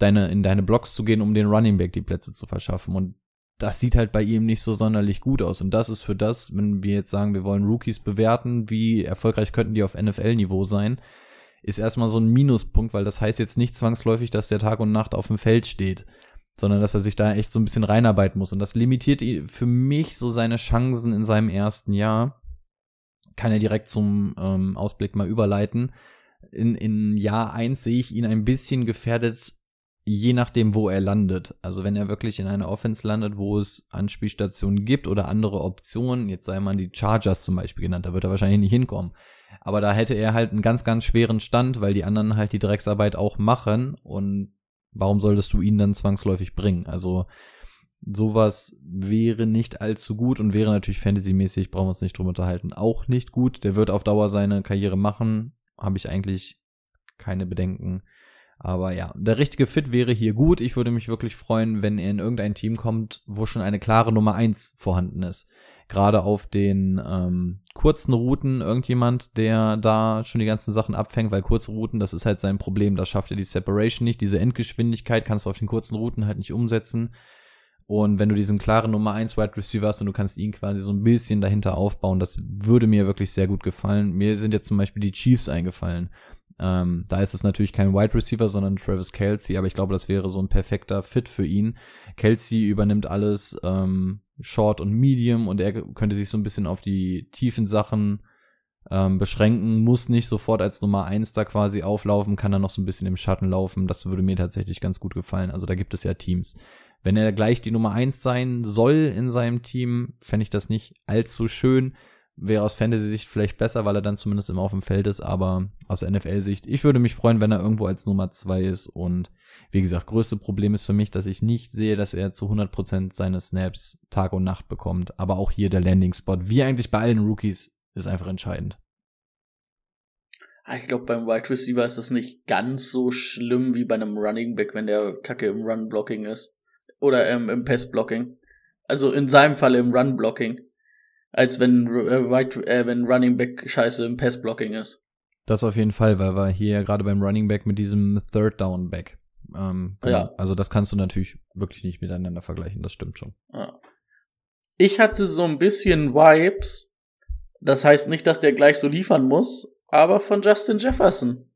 deine, in deine Blocks zu gehen, um den Running Back die Plätze zu verschaffen. Und das sieht halt bei ihm nicht so sonderlich gut aus. Und das ist für das, wenn wir jetzt sagen, wir wollen Rookies bewerten, wie erfolgreich könnten die auf NFL-Niveau sein, ist erstmal so ein Minuspunkt, weil das heißt jetzt nicht zwangsläufig, dass der Tag und Nacht auf dem Feld steht, sondern dass er sich da echt so ein bisschen reinarbeiten muss. Und das limitiert für mich so seine Chancen in seinem ersten Jahr. Kann er direkt zum ähm, Ausblick mal überleiten. In, in Jahr eins sehe ich ihn ein bisschen gefährdet je nachdem, wo er landet. Also wenn er wirklich in einer Offense landet, wo es Anspielstationen gibt oder andere Optionen, jetzt sei mal die Chargers zum Beispiel genannt, da wird er wahrscheinlich nicht hinkommen. Aber da hätte er halt einen ganz, ganz schweren Stand, weil die anderen halt die Drecksarbeit auch machen und warum solltest du ihn dann zwangsläufig bringen? Also sowas wäre nicht allzu gut und wäre natürlich fantasymäßig, brauchen wir uns nicht drum unterhalten, auch nicht gut. Der wird auf Dauer seine Karriere machen, habe ich eigentlich keine Bedenken Aber ja, der richtige Fit wäre hier gut. Ich würde mich wirklich freuen, wenn er in irgendein Team kommt, wo schon eine klare Nummer eins vorhanden ist. Gerade auf den ähm, kurzen Routen irgendjemand, der da schon die ganzen Sachen abfängt, weil kurze Routen, das ist halt sein Problem. Da schafft er die Separation nicht. Diese Endgeschwindigkeit kannst du auf den kurzen Routen halt nicht umsetzen. Und wenn du diesen klaren Nummer 1 Wide Receiver hast und du kannst ihn quasi so ein bisschen dahinter aufbauen, das würde mir wirklich sehr gut gefallen. Mir sind jetzt zum Beispiel die Chiefs eingefallen. Ähm, da ist es natürlich kein Wide Receiver, sondern Travis Kelsey, aber ich glaube, das wäre so ein perfekter Fit für ihn. Kelsey übernimmt alles ähm, Short und Medium und er könnte sich so ein bisschen auf die tiefen Sachen ähm, beschränken, muss nicht sofort als Nummer eins da quasi auflaufen, kann dann noch so ein bisschen im Schatten laufen. Das würde mir tatsächlich ganz gut gefallen. Also da gibt es ja Teams. Wenn er gleich die Nummer eins sein soll in seinem Team, fände ich das nicht allzu schön wäre aus Fantasy-Sicht vielleicht besser, weil er dann zumindest immer auf dem Feld ist, aber aus NFL-Sicht, ich würde mich freuen, wenn er irgendwo als Nummer zwei ist und wie gesagt, größte Problem ist für mich, dass ich nicht sehe, dass er zu 100% seine Snaps Tag und Nacht bekommt, aber auch hier der Landing-Spot, wie eigentlich bei allen Rookies, ist einfach entscheidend. Ah, ich glaube, beim Wide Receiver ist das nicht ganz so schlimm wie bei einem Running Back, wenn der Kacke im Run-Blocking ist. Oder ähm, im Pass-Blocking. Also in seinem Fall im Run-Blocking als wenn, äh, right, äh, wenn Running Back scheiße im Pass-Blocking ist. Das auf jeden Fall, weil wir hier ja gerade beim Running Back mit diesem Third Down Back. Ähm, genau. Ja. Also das kannst du natürlich wirklich nicht miteinander vergleichen, das stimmt schon. Ja. Ich hatte so ein bisschen Vibes, das heißt nicht, dass der gleich so liefern muss, aber von Justin Jefferson.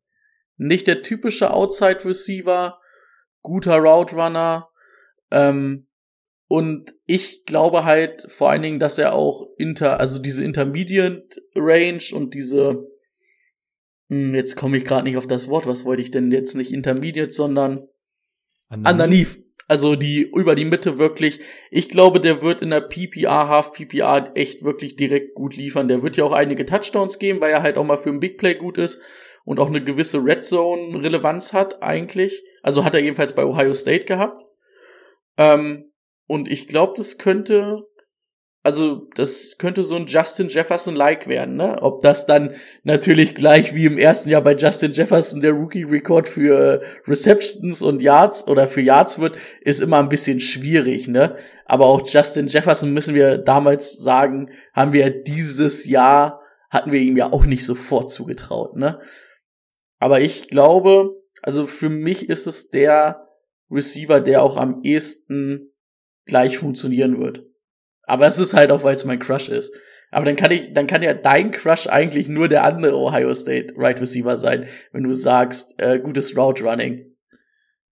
Nicht der typische Outside Receiver, guter Route Runner, ähm, und ich glaube halt vor allen Dingen, dass er auch inter, also diese Intermediate Range und diese, hm, jetzt komme ich gerade nicht auf das Wort, was wollte ich denn jetzt nicht Intermediate, sondern underneath. Also die über die Mitte wirklich. Ich glaube, der wird in der PPR, Half PPR echt wirklich direkt gut liefern. Der wird ja auch einige Touchdowns geben, weil er halt auch mal für ein Big Play gut ist und auch eine gewisse Red Zone Relevanz hat eigentlich. Also hat er jedenfalls bei Ohio State gehabt. Ähm, und ich glaube, das könnte, also das könnte so ein Justin Jefferson-like werden, ne? Ob das dann natürlich gleich wie im ersten Jahr bei Justin Jefferson der Rookie-Record für Receptions und Yards oder für Yards wird, ist immer ein bisschen schwierig, ne? Aber auch Justin Jefferson müssen wir damals sagen, haben wir dieses Jahr, hatten wir ihm ja auch nicht sofort zugetraut, ne? Aber ich glaube, also für mich ist es der Receiver, der auch am ehesten gleich funktionieren wird. Aber es ist halt auch, weil es mein Crush ist. Aber dann kann ich, dann kann ja dein Crush eigentlich nur der andere Ohio State Right Receiver sein, wenn du sagst, äh, gutes Route Running.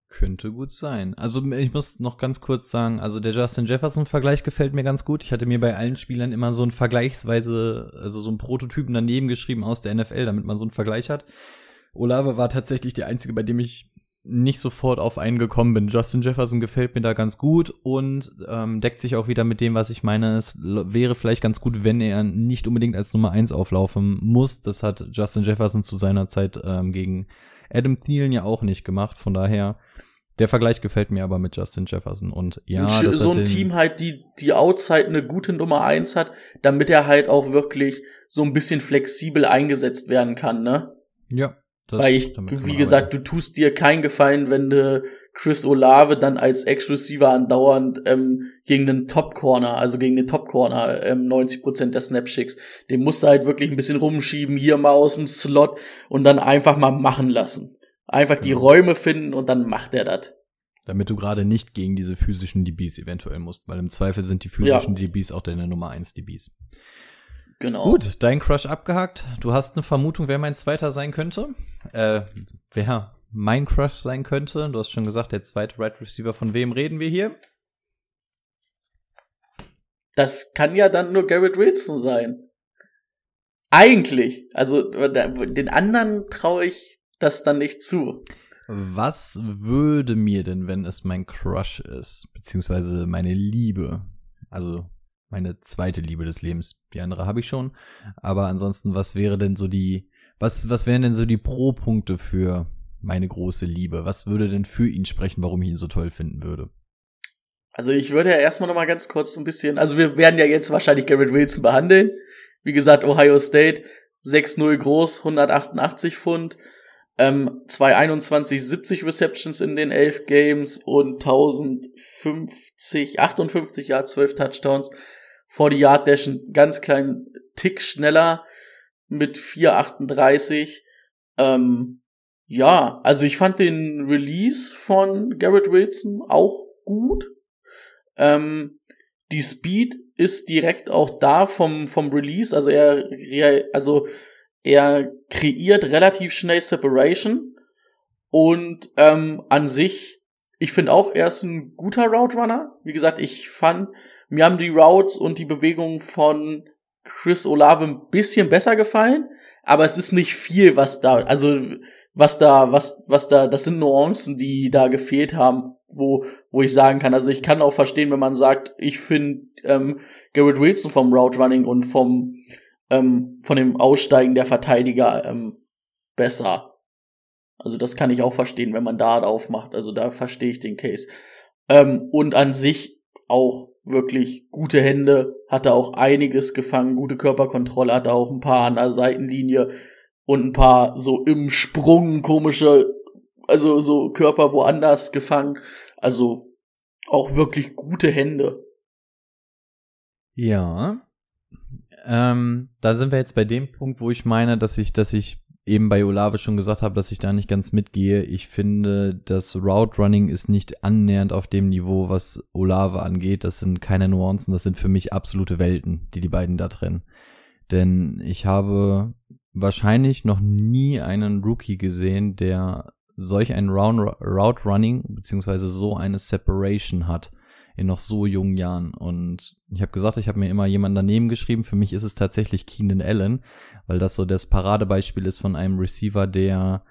Könnte gut sein. Also ich muss noch ganz kurz sagen, also der Justin Jefferson-Vergleich gefällt mir ganz gut. Ich hatte mir bei allen Spielern immer so ein vergleichsweise, also so ein Prototypen daneben geschrieben aus der NFL, damit man so einen Vergleich hat. Olave war tatsächlich der einzige, bei dem ich nicht sofort auf einen gekommen bin. Justin Jefferson gefällt mir da ganz gut und ähm, deckt sich auch wieder mit dem, was ich meine. Es wäre vielleicht ganz gut, wenn er nicht unbedingt als Nummer eins auflaufen muss. Das hat Justin Jefferson zu seiner Zeit ähm, gegen Adam Thielen ja auch nicht gemacht. Von daher, der Vergleich gefällt mir aber mit Justin Jefferson. Und ja, das so ein Team halt, die die Outside eine gute Nummer eins hat, damit er halt auch wirklich so ein bisschen flexibel eingesetzt werden kann, ne? Ja, das Weil ich, wie gesagt, du tust dir keinen Gefallen, wenn du Chris Olave dann als Ex-Receiver andauernd ähm, gegen den Top-Corner, also gegen den Top-Corner ähm, 90% der Snaps schickst. Den musst du halt wirklich ein bisschen rumschieben, hier mal aus dem Slot und dann einfach mal machen lassen. Einfach genau. die Räume finden und dann macht er das. Damit du gerade nicht gegen diese physischen DBs eventuell musst, weil im Zweifel sind die physischen ja. DBs auch deine Nummer 1 DBs. Genau. Gut, dein Crush abgehakt. Du hast eine Vermutung, wer mein zweiter sein könnte? Äh, wer mein Crush sein könnte? Du hast schon gesagt, der zweite Right Receiver. Von wem reden wir hier? Das kann ja dann nur Garrett Wilson sein. Eigentlich. Also den anderen traue ich das dann nicht zu. Was würde mir denn, wenn es mein Crush ist, beziehungsweise meine Liebe, also meine zweite Liebe des Lebens. Die andere habe ich schon. Aber ansonsten, was wäre denn so die, was, was wären denn so die Pro-Punkte für meine große Liebe? Was würde denn für ihn sprechen, warum ich ihn so toll finden würde? Also ich würde ja erstmal noch mal ganz kurz ein bisschen, also wir werden ja jetzt wahrscheinlich Garrett Wilson behandeln. Wie gesagt, Ohio State, 6-0 groß, 188 Pfund. Ähm, 221, 70 Receptions in den 11 Games und 1050, 58, ja, 12 Touchdowns. Vor die Yard Dash einen ganz kleinen Tick schneller mit 438. Ähm, ja, also ich fand den Release von Garrett Wilson auch gut. Ähm, die Speed ist direkt auch da vom, vom Release. Also er, also er kreiert relativ schnell Separation und ähm, an sich, ich finde auch, er ist ein guter Route Runner. Wie gesagt, ich fand, mir haben die Routes und die Bewegungen von Chris Olave ein bisschen besser gefallen, aber es ist nicht viel, was da, also was da, was, was da, das sind Nuancen, die da gefehlt haben, wo, wo ich sagen kann. Also ich kann auch verstehen, wenn man sagt, ich finde ähm, Garrett Wilson vom Route Running und vom ähm, von dem Aussteigen der Verteidiger ähm, besser. Also das kann ich auch verstehen, wenn man da aufmacht. Also da verstehe ich den Case. Ähm, und an sich auch wirklich gute Hände, hatte auch einiges gefangen, gute Körperkontrolle, hatte auch ein paar an der Seitenlinie und ein paar so im Sprung komische, also so Körper woanders gefangen. Also auch wirklich gute Hände. Ja. Ähm, da sind wir jetzt bei dem Punkt, wo ich meine, dass ich, dass ich eben bei Olave schon gesagt habe, dass ich da nicht ganz mitgehe. Ich finde, das Route Running ist nicht annähernd auf dem Niveau, was Olave angeht. Das sind keine Nuancen, das sind für mich absolute Welten, die die beiden da trennen. Denn ich habe wahrscheinlich noch nie einen Rookie gesehen, der solch ein Route Running beziehungsweise so eine Separation hat in noch so jungen Jahren. Und ich habe gesagt, ich habe mir immer jemanden daneben geschrieben. Für mich ist es tatsächlich Keenan Allen, weil das so das Paradebeispiel ist von einem Receiver, der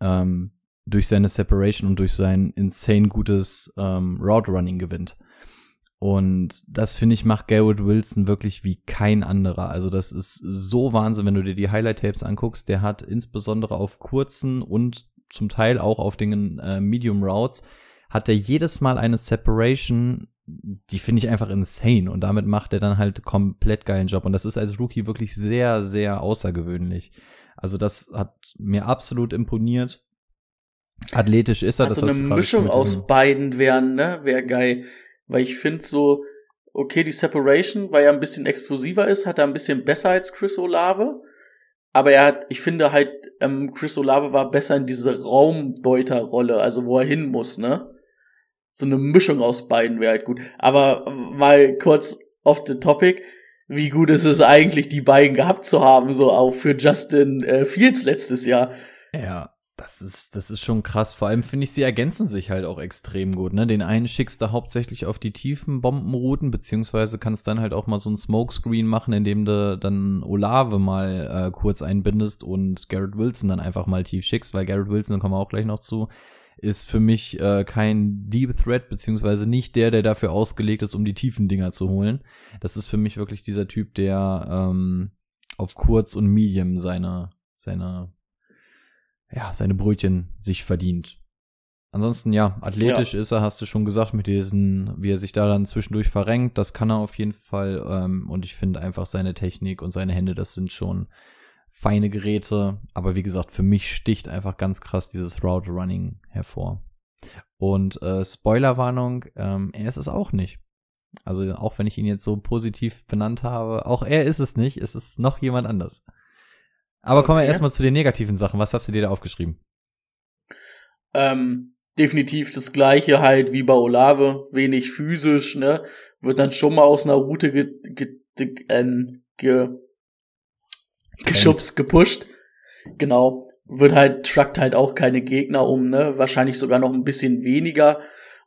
ähm, durch seine Separation und durch sein insane gutes ähm, Route Running gewinnt. Und das finde ich macht Garrett Wilson wirklich wie kein anderer. Also das ist so Wahnsinn, wenn du dir die Highlight Tapes anguckst. Der hat insbesondere auf kurzen und zum Teil auch auf den äh, Medium Routes hat er jedes Mal eine Separation, die finde ich einfach insane und damit macht er dann halt komplett geilen Job und das ist als Rookie wirklich sehr, sehr außergewöhnlich. Also das hat mir absolut imponiert. Athletisch ist er. Also das eine Mischung aus beiden wären, ne, wäre geil, weil ich finde so, okay, die Separation, weil er ein bisschen explosiver ist, hat er ein bisschen besser als Chris Olave. Aber er hat, ich finde halt, ähm, Chris Olave war besser in diese Raumdeuterrolle, also wo er hin muss, ne? So eine Mischung aus beiden wäre halt gut. Aber mal kurz off the topic. Wie gut ist es eigentlich, die beiden gehabt zu haben, so auch für Justin äh, Fields letztes Jahr? Ja, das ist, das ist schon krass. Vor allem finde ich, sie ergänzen sich halt auch extrem gut. Ne? Den einen schickst du hauptsächlich auf die tiefen Bombenrouten, beziehungsweise kannst dann halt auch mal so ein Smokescreen machen, indem du dann Olave mal äh, kurz einbindest und Garrett Wilson dann einfach mal tief schickst, weil Garrett Wilson, da kommen wir auch gleich noch zu, ist für mich äh, kein Deep Threat, beziehungsweise nicht der, der dafür ausgelegt ist, um die tiefen Dinger zu holen. Das ist für mich wirklich dieser Typ, der ähm, auf kurz und medium seine, seine, ja, seine Brötchen sich verdient. Ansonsten, ja, athletisch ja. ist er, hast du schon gesagt, mit diesen, wie er sich da dann zwischendurch verrenkt, das kann er auf jeden Fall. Ähm, und ich finde einfach seine Technik und seine Hände, das sind schon feine Geräte. Aber wie gesagt, für mich sticht einfach ganz krass dieses Route Running hervor. Und äh, Spoilerwarnung, ähm, er ist es auch nicht. Also auch wenn ich ihn jetzt so positiv benannt habe, auch er ist es nicht, es ist noch jemand anders. Aber okay. kommen wir erstmal zu den negativen Sachen. Was hast du dir da aufgeschrieben? Ähm, definitiv das gleiche halt wie bei Olave, wenig physisch, ne? Wird dann schon mal aus einer Route ge, ge, ge, äh, ge geschubst, gepusht. Genau. Wird halt, truckt halt auch keine Gegner um, ne? Wahrscheinlich sogar noch ein bisschen weniger.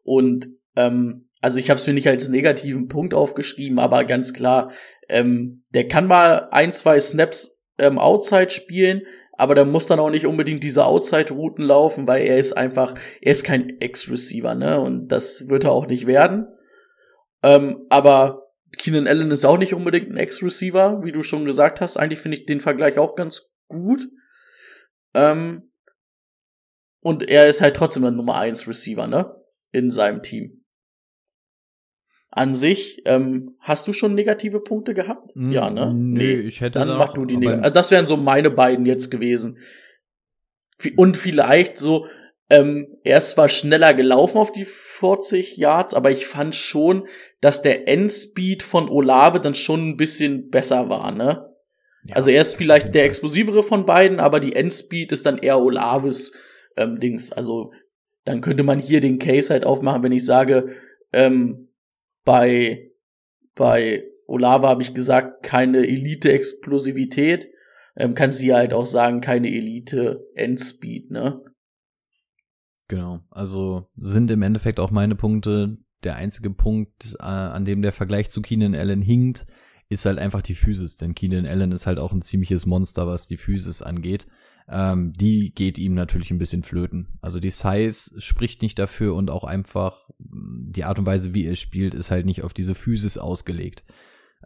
Und ähm, also ich habe es mir nicht als negativen Punkt aufgeschrieben, aber ganz klar, ähm, der kann mal ein, zwei Snaps ähm, Outside spielen, aber der muss dann auch nicht unbedingt diese Outside-Routen laufen, weil er ist einfach, er ist kein Ex-Receiver, ne? Und das wird er auch nicht werden. Ähm, aber Keenan Allen ist auch nicht unbedingt ein Ex-Receiver, wie du schon gesagt hast. Eigentlich finde ich den Vergleich auch ganz gut. Ähm, und er ist halt trotzdem ein Nummer 1 Receiver, ne? In seinem Team. An sich, ähm, hast du schon negative Punkte gehabt? Mm, ja, ne? Nee, ich hätte Dann mach du die negativ. Also das wären so meine beiden jetzt gewesen. Und vielleicht so, ähm, er ist zwar schneller gelaufen auf die 40 Yards, aber ich fand schon, dass der Endspeed von Olave dann schon ein bisschen besser war, ne? Ja, also er ist vielleicht der explosivere von beiden, aber die Endspeed ist dann eher Olaves ähm, Dings. Also dann könnte man hier den Case halt aufmachen, wenn ich sage, ähm, bei, bei Olave habe ich gesagt, keine Elite-Explosivität, ähm, kann sie halt auch sagen, keine Elite-Endspeed, ne? Genau, also sind im Endeffekt auch meine Punkte. Der einzige Punkt, äh, an dem der Vergleich zu Keenan Allen hinkt, ist halt einfach die Physis. Denn Keenan Allen ist halt auch ein ziemliches Monster, was die Physis angeht. Ähm, die geht ihm natürlich ein bisschen flöten. Also die Size spricht nicht dafür und auch einfach die Art und Weise, wie er spielt, ist halt nicht auf diese Physis ausgelegt.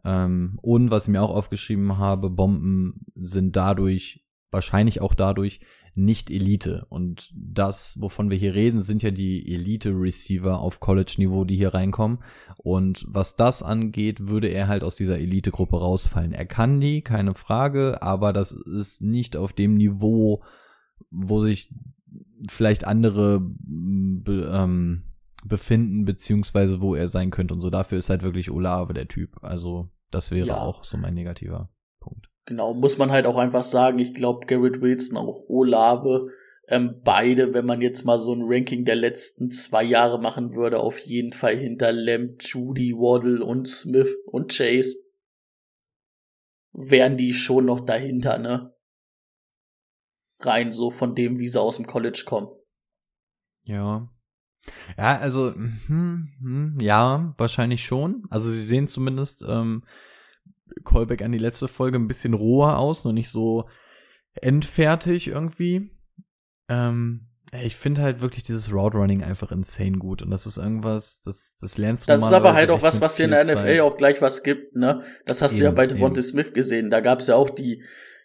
Ähm, und was ich mir auch aufgeschrieben habe, Bomben sind dadurch wahrscheinlich auch dadurch nicht Elite. Und das, wovon wir hier reden, sind ja die Elite-Receiver auf College-Niveau, die hier reinkommen. Und was das angeht, würde er halt aus dieser Elite-Gruppe rausfallen. Er kann die, keine Frage, aber das ist nicht auf dem Niveau, wo sich vielleicht andere be, ähm, befinden, beziehungsweise wo er sein könnte und so. Dafür ist halt wirklich Olave der Typ. Also, das wäre ja. auch so mein negativer. Genau, muss man halt auch einfach sagen, ich glaube, Garrett Wilson, auch Olave, ähm, beide, wenn man jetzt mal so ein Ranking der letzten zwei Jahre machen würde, auf jeden Fall hinter Lamb, Judy, Waddle und Smith und Chase, wären die schon noch dahinter, ne? Rein so von dem, wie sie aus dem College kommen. Ja. Ja, also, hm, hm, ja, wahrscheinlich schon. Also sie sehen zumindest ähm, Callback an die letzte Folge ein bisschen roher aus, noch nicht so endfertig irgendwie. Ähm, ich finde halt wirklich dieses Route Running einfach insane gut und das ist irgendwas, das, das lernst du Das ist aber halt auch was, was dir in der NFL Zeit. auch gleich was gibt, ne? Das hast eben, du ja bei Devontae Smith gesehen. Da gab es ja auch die,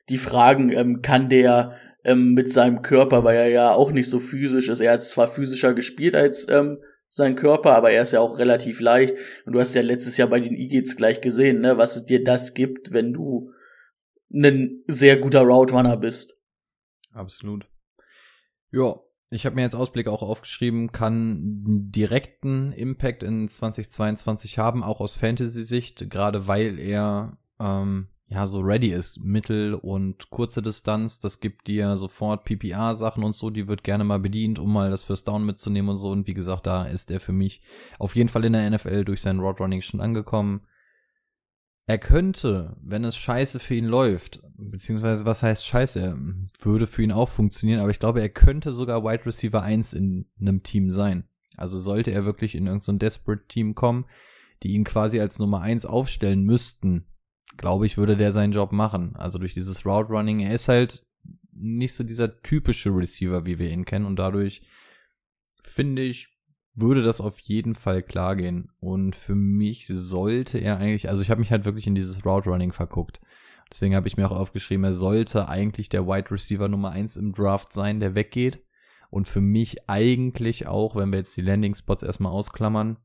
die Fragen, ähm, kann der ähm, mit seinem Körper, weil er ja auch nicht so physisch ist. Er hat zwar physischer gespielt als ähm, sein Körper, aber er ist ja auch relativ leicht. Und du hast ja letztes Jahr bei den Eagles gleich gesehen, ne, was es dir das gibt, wenn du ein sehr guter Route Runner bist. Absolut. Ja, ich habe mir jetzt Ausblick auch aufgeschrieben, kann direkten Impact in 2022 haben, auch aus Fantasy-Sicht, gerade weil er ähm, ja, so ready ist. Mittel- und kurze Distanz, das gibt dir sofort PPA-Sachen und so, die wird gerne mal bedient, um mal das First Down mitzunehmen und so. Und wie gesagt, da ist er für mich auf jeden Fall in der NFL durch sein Roadrunning schon angekommen. Er könnte, wenn es scheiße für ihn läuft, beziehungsweise was heißt scheiße, würde für ihn auch funktionieren, aber ich glaube, er könnte sogar Wide Receiver 1 in einem Team sein. Also sollte er wirklich in irgendein so Desperate Team kommen, die ihn quasi als Nummer 1 aufstellen müssten, glaube ich, würde der seinen Job machen. Also durch dieses Route Running, er ist halt nicht so dieser typische Receiver, wie wir ihn kennen und dadurch finde ich, würde das auf jeden Fall klar gehen. Und für mich sollte er eigentlich, also ich habe mich halt wirklich in dieses Route Running verguckt. Deswegen habe ich mir auch aufgeschrieben, er sollte eigentlich der Wide Receiver Nummer eins im Draft sein, der weggeht. Und für mich eigentlich auch, wenn wir jetzt die Landing Spots erstmal ausklammern,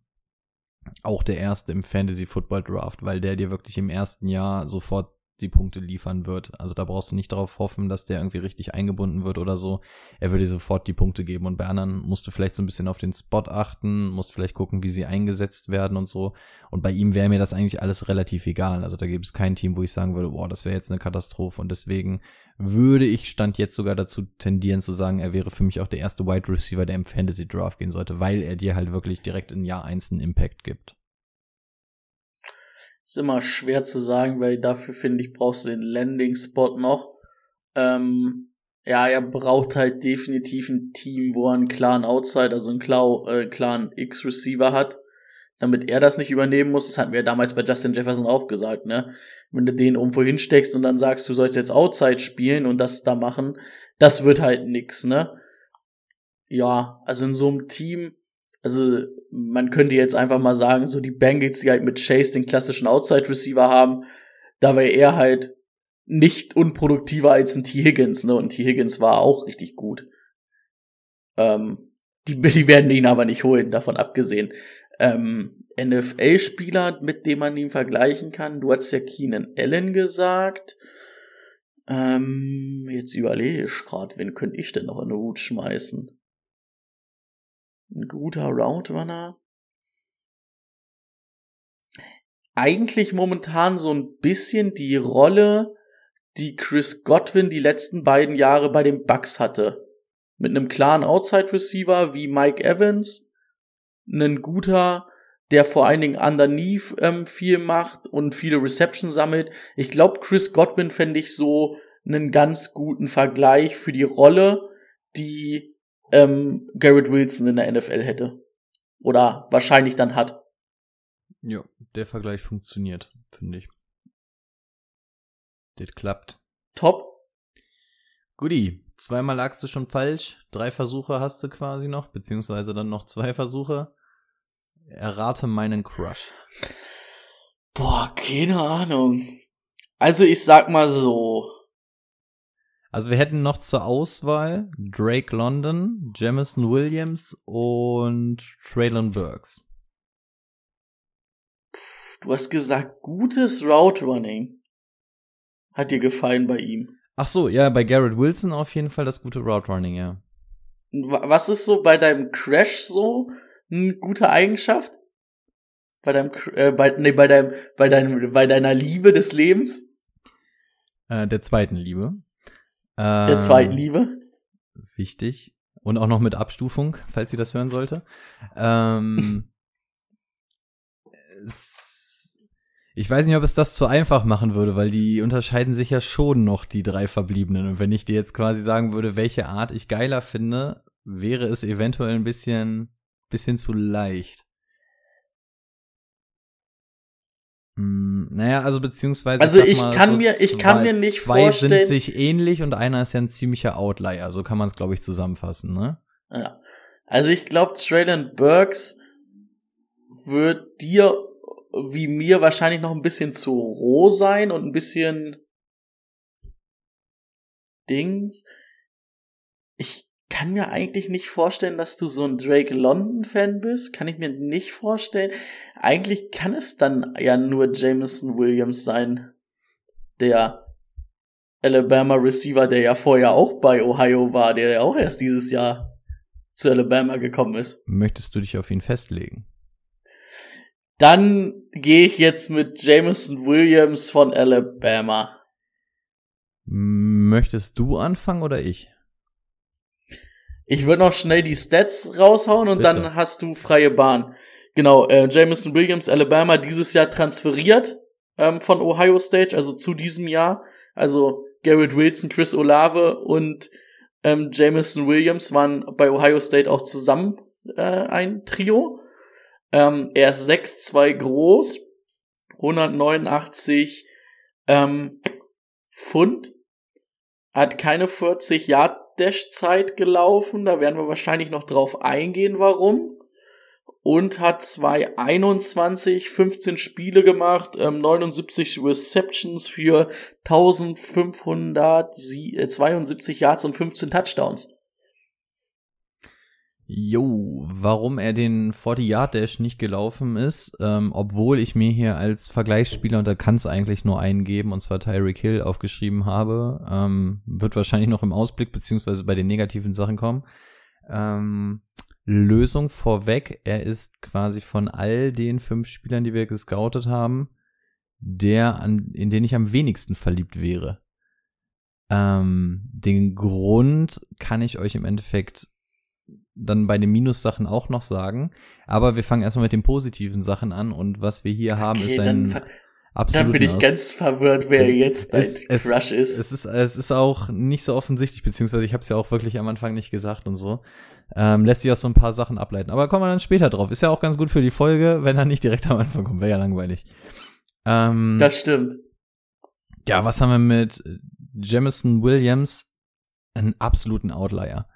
auch der erste im Fantasy Football Draft, weil der dir wirklich im ersten Jahr sofort die Punkte liefern wird. Also da brauchst du nicht darauf hoffen, dass der irgendwie richtig eingebunden wird oder so. Er würde dir sofort die Punkte geben und bei anderen musst du vielleicht so ein bisschen auf den Spot achten, musst vielleicht gucken, wie sie eingesetzt werden und so. Und bei ihm wäre mir das eigentlich alles relativ egal. Also da gibt es kein Team, wo ich sagen würde, boah, das wäre jetzt eine Katastrophe und deswegen würde ich Stand jetzt sogar dazu tendieren zu sagen, er wäre für mich auch der erste Wide Receiver, der im Fantasy Draft gehen sollte, weil er dir halt wirklich direkt in Jahr 1 einen Impact gibt. Ist immer schwer zu sagen, weil dafür finde ich, brauchst du den Landing-Spot noch. Ähm, ja, er braucht halt definitiv ein Team, wo er einen klaren Outside, also einen klar, äh, klaren X-Receiver hat, damit er das nicht übernehmen muss. Das hatten wir ja damals bei Justin Jefferson auch gesagt, ne? Wenn du den irgendwo hinsteckst und dann sagst, du sollst jetzt Outside spielen und das da machen, das wird halt nix, ne? Ja, also in so einem Team, also man könnte jetzt einfach mal sagen, so die Bengals, die halt mit Chase den klassischen Outside Receiver haben, da wäre er halt nicht unproduktiver als ein T. Higgins, ne? Und T. Higgins war auch richtig gut. Ähm, die, die werden ihn aber nicht holen, davon abgesehen. Ähm, NFL-Spieler, mit dem man ihn vergleichen kann. Du hast ja Keenan Allen gesagt. Ähm, jetzt überlege ich gerade, wen könnte ich denn noch in den Hut schmeißen? Ein guter Roundrunner? Eigentlich momentan so ein bisschen die Rolle, die Chris Godwin die letzten beiden Jahre bei den Bucks hatte. Mit einem klaren Outside Receiver wie Mike Evans, ein guter, der vor allen Dingen underneath ähm, viel macht und viele Receptions sammelt. Ich glaube, Chris Godwin fände ich so einen ganz guten Vergleich für die Rolle, die ähm, Garrett Wilson in der NFL hätte. Oder wahrscheinlich dann hat. Ja, der Vergleich funktioniert, finde ich. Das klappt. Top. Guti, zweimal lagst du schon falsch. Drei Versuche hast du quasi noch, beziehungsweise dann noch zwei Versuche. Errate meinen Crush. Boah, keine Ahnung. Also ich sag mal so. Also wir hätten noch zur Auswahl Drake London, Jamison Williams und Traylon Burks. Du hast gesagt, gutes Route Running. Hat dir gefallen bei ihm? Ach so, ja, bei Garrett Wilson auf jeden Fall das gute Route Running, ja. Was ist so bei deinem Crash so eine gute Eigenschaft? Bei deinem, äh, bei, nee, bei deinem, bei deinem, bei deiner Liebe des Lebens? Äh, der zweiten Liebe. Ähm, der zweiten Liebe. Wichtig. Und auch noch mit Abstufung, falls sie das hören sollte. Ähm, ich weiß nicht, ob es das zu einfach machen würde, weil die unterscheiden sich ja schon noch, die drei Verbliebenen. Und wenn ich dir jetzt quasi sagen würde, welche Art ich geiler finde, wäre es eventuell ein bisschen, bisschen zu leicht. Naja, also beziehungsweise. Also ich mal, kann so mir, ich kann mir nicht zwei vorstellen. sind sich ähnlich und einer ist ja ein ziemlicher Outlier. So kann man es, glaube ich, zusammenfassen, ne? Ja. Also ich glaube, Traylon Burks wird dir wie mir wahrscheinlich noch ein bisschen zu roh sein und ein bisschen Dings. Ich kann mir eigentlich nicht vorstellen, dass du so ein Drake London Fan bist. Kann ich mir nicht vorstellen. Eigentlich kann es dann ja nur Jameson Williams sein, der Alabama Receiver, der ja vorher auch bei Ohio war, der ja auch erst dieses Jahr zu Alabama gekommen ist. Möchtest du dich auf ihn festlegen? Dann gehe ich jetzt mit Jameson Williams von Alabama. Möchtest du anfangen oder ich? Ich würde noch schnell die Stats raushauen und Bitte. dann hast du freie Bahn. Genau, äh, Jameson Williams, Alabama, dieses Jahr transferiert ähm, von Ohio State, also zu diesem Jahr. Also Garrett Wilson, Chris Olave und ähm, Jameson Williams waren bei Ohio State auch zusammen äh, ein Trio. Ähm, er ist 6'2 groß, 189 ähm, Pfund, hat keine 40 Yard Dash-Zeit gelaufen. Da werden wir wahrscheinlich noch drauf eingehen, warum. Und hat 221, 15 Spiele gemacht, ähm, 79 Receptions für 1572 Yards und 15 Touchdowns. Jo, warum er den 40-Yard-Dash nicht gelaufen ist, ähm, obwohl ich mir hier als Vergleichsspieler, und da kann es eigentlich nur einen geben, und zwar Tyreek Hill aufgeschrieben habe, ähm, wird wahrscheinlich noch im Ausblick beziehungsweise bei den negativen Sachen kommen. Ähm, Lösung vorweg, er ist quasi von all den fünf Spielern, die wir gescoutet haben, der, an, in den ich am wenigsten verliebt wäre. Ähm, den Grund kann ich euch im Endeffekt dann bei den Minussachen auch noch sagen. Aber wir fangen erstmal mit den positiven Sachen an und was wir hier haben, ist ein absolut. Dann bin ich ganz verwirrt, wer jetzt dein es, Crush ist. Es ist. Es ist auch nicht so offensichtlich, beziehungsweise ich habe es ja auch wirklich am Anfang nicht gesagt und so. Ähm, lässt sich aus so ein paar Sachen ableiten. Aber kommen wir dann später drauf. Ist ja auch ganz gut für die Folge, wenn er nicht direkt am Anfang kommt. Wäre ja langweilig. Ähm, das stimmt. Ja, was haben wir mit Jamison Williams? Einen absoluten Outlier.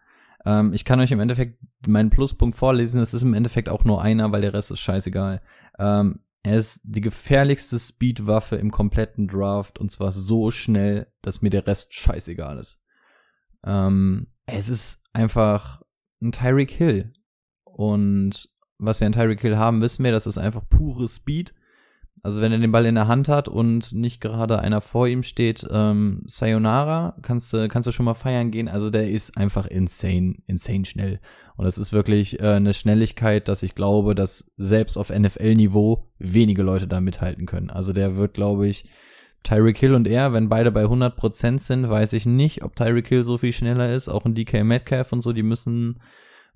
Ähm, ich kann euch im Endeffekt meinen Pluspunkt vorlesen. Es ist im Endeffekt auch nur einer, weil der Rest ist scheißegal. Ähm, er ist die gefährlichste Speedwaffe im kompletten Draft und zwar so schnell, dass mir der Rest scheißegal ist. Ähm, es ist einfach ein Tyreek Hill. Und was wir an Tyreek Hill haben, wissen wir, das ist einfach pure Speed Also wenn er den Ball in der Hand hat und nicht gerade einer vor ihm steht, ähm, Sayonara, kannst du kannst du schon mal feiern gehen. Also der ist einfach insane, insane schnell. Und das ist wirklich äh, eine Schnelligkeit, dass ich glaube, dass selbst auf NFL-Niveau wenige Leute da mithalten können. Also der wird, glaube ich, Tyreek Hill und er, wenn beide bei 100% sind, weiß ich nicht, ob Tyreek Hill so viel schneller ist. Auch ein DK Metcalf und so, die müssen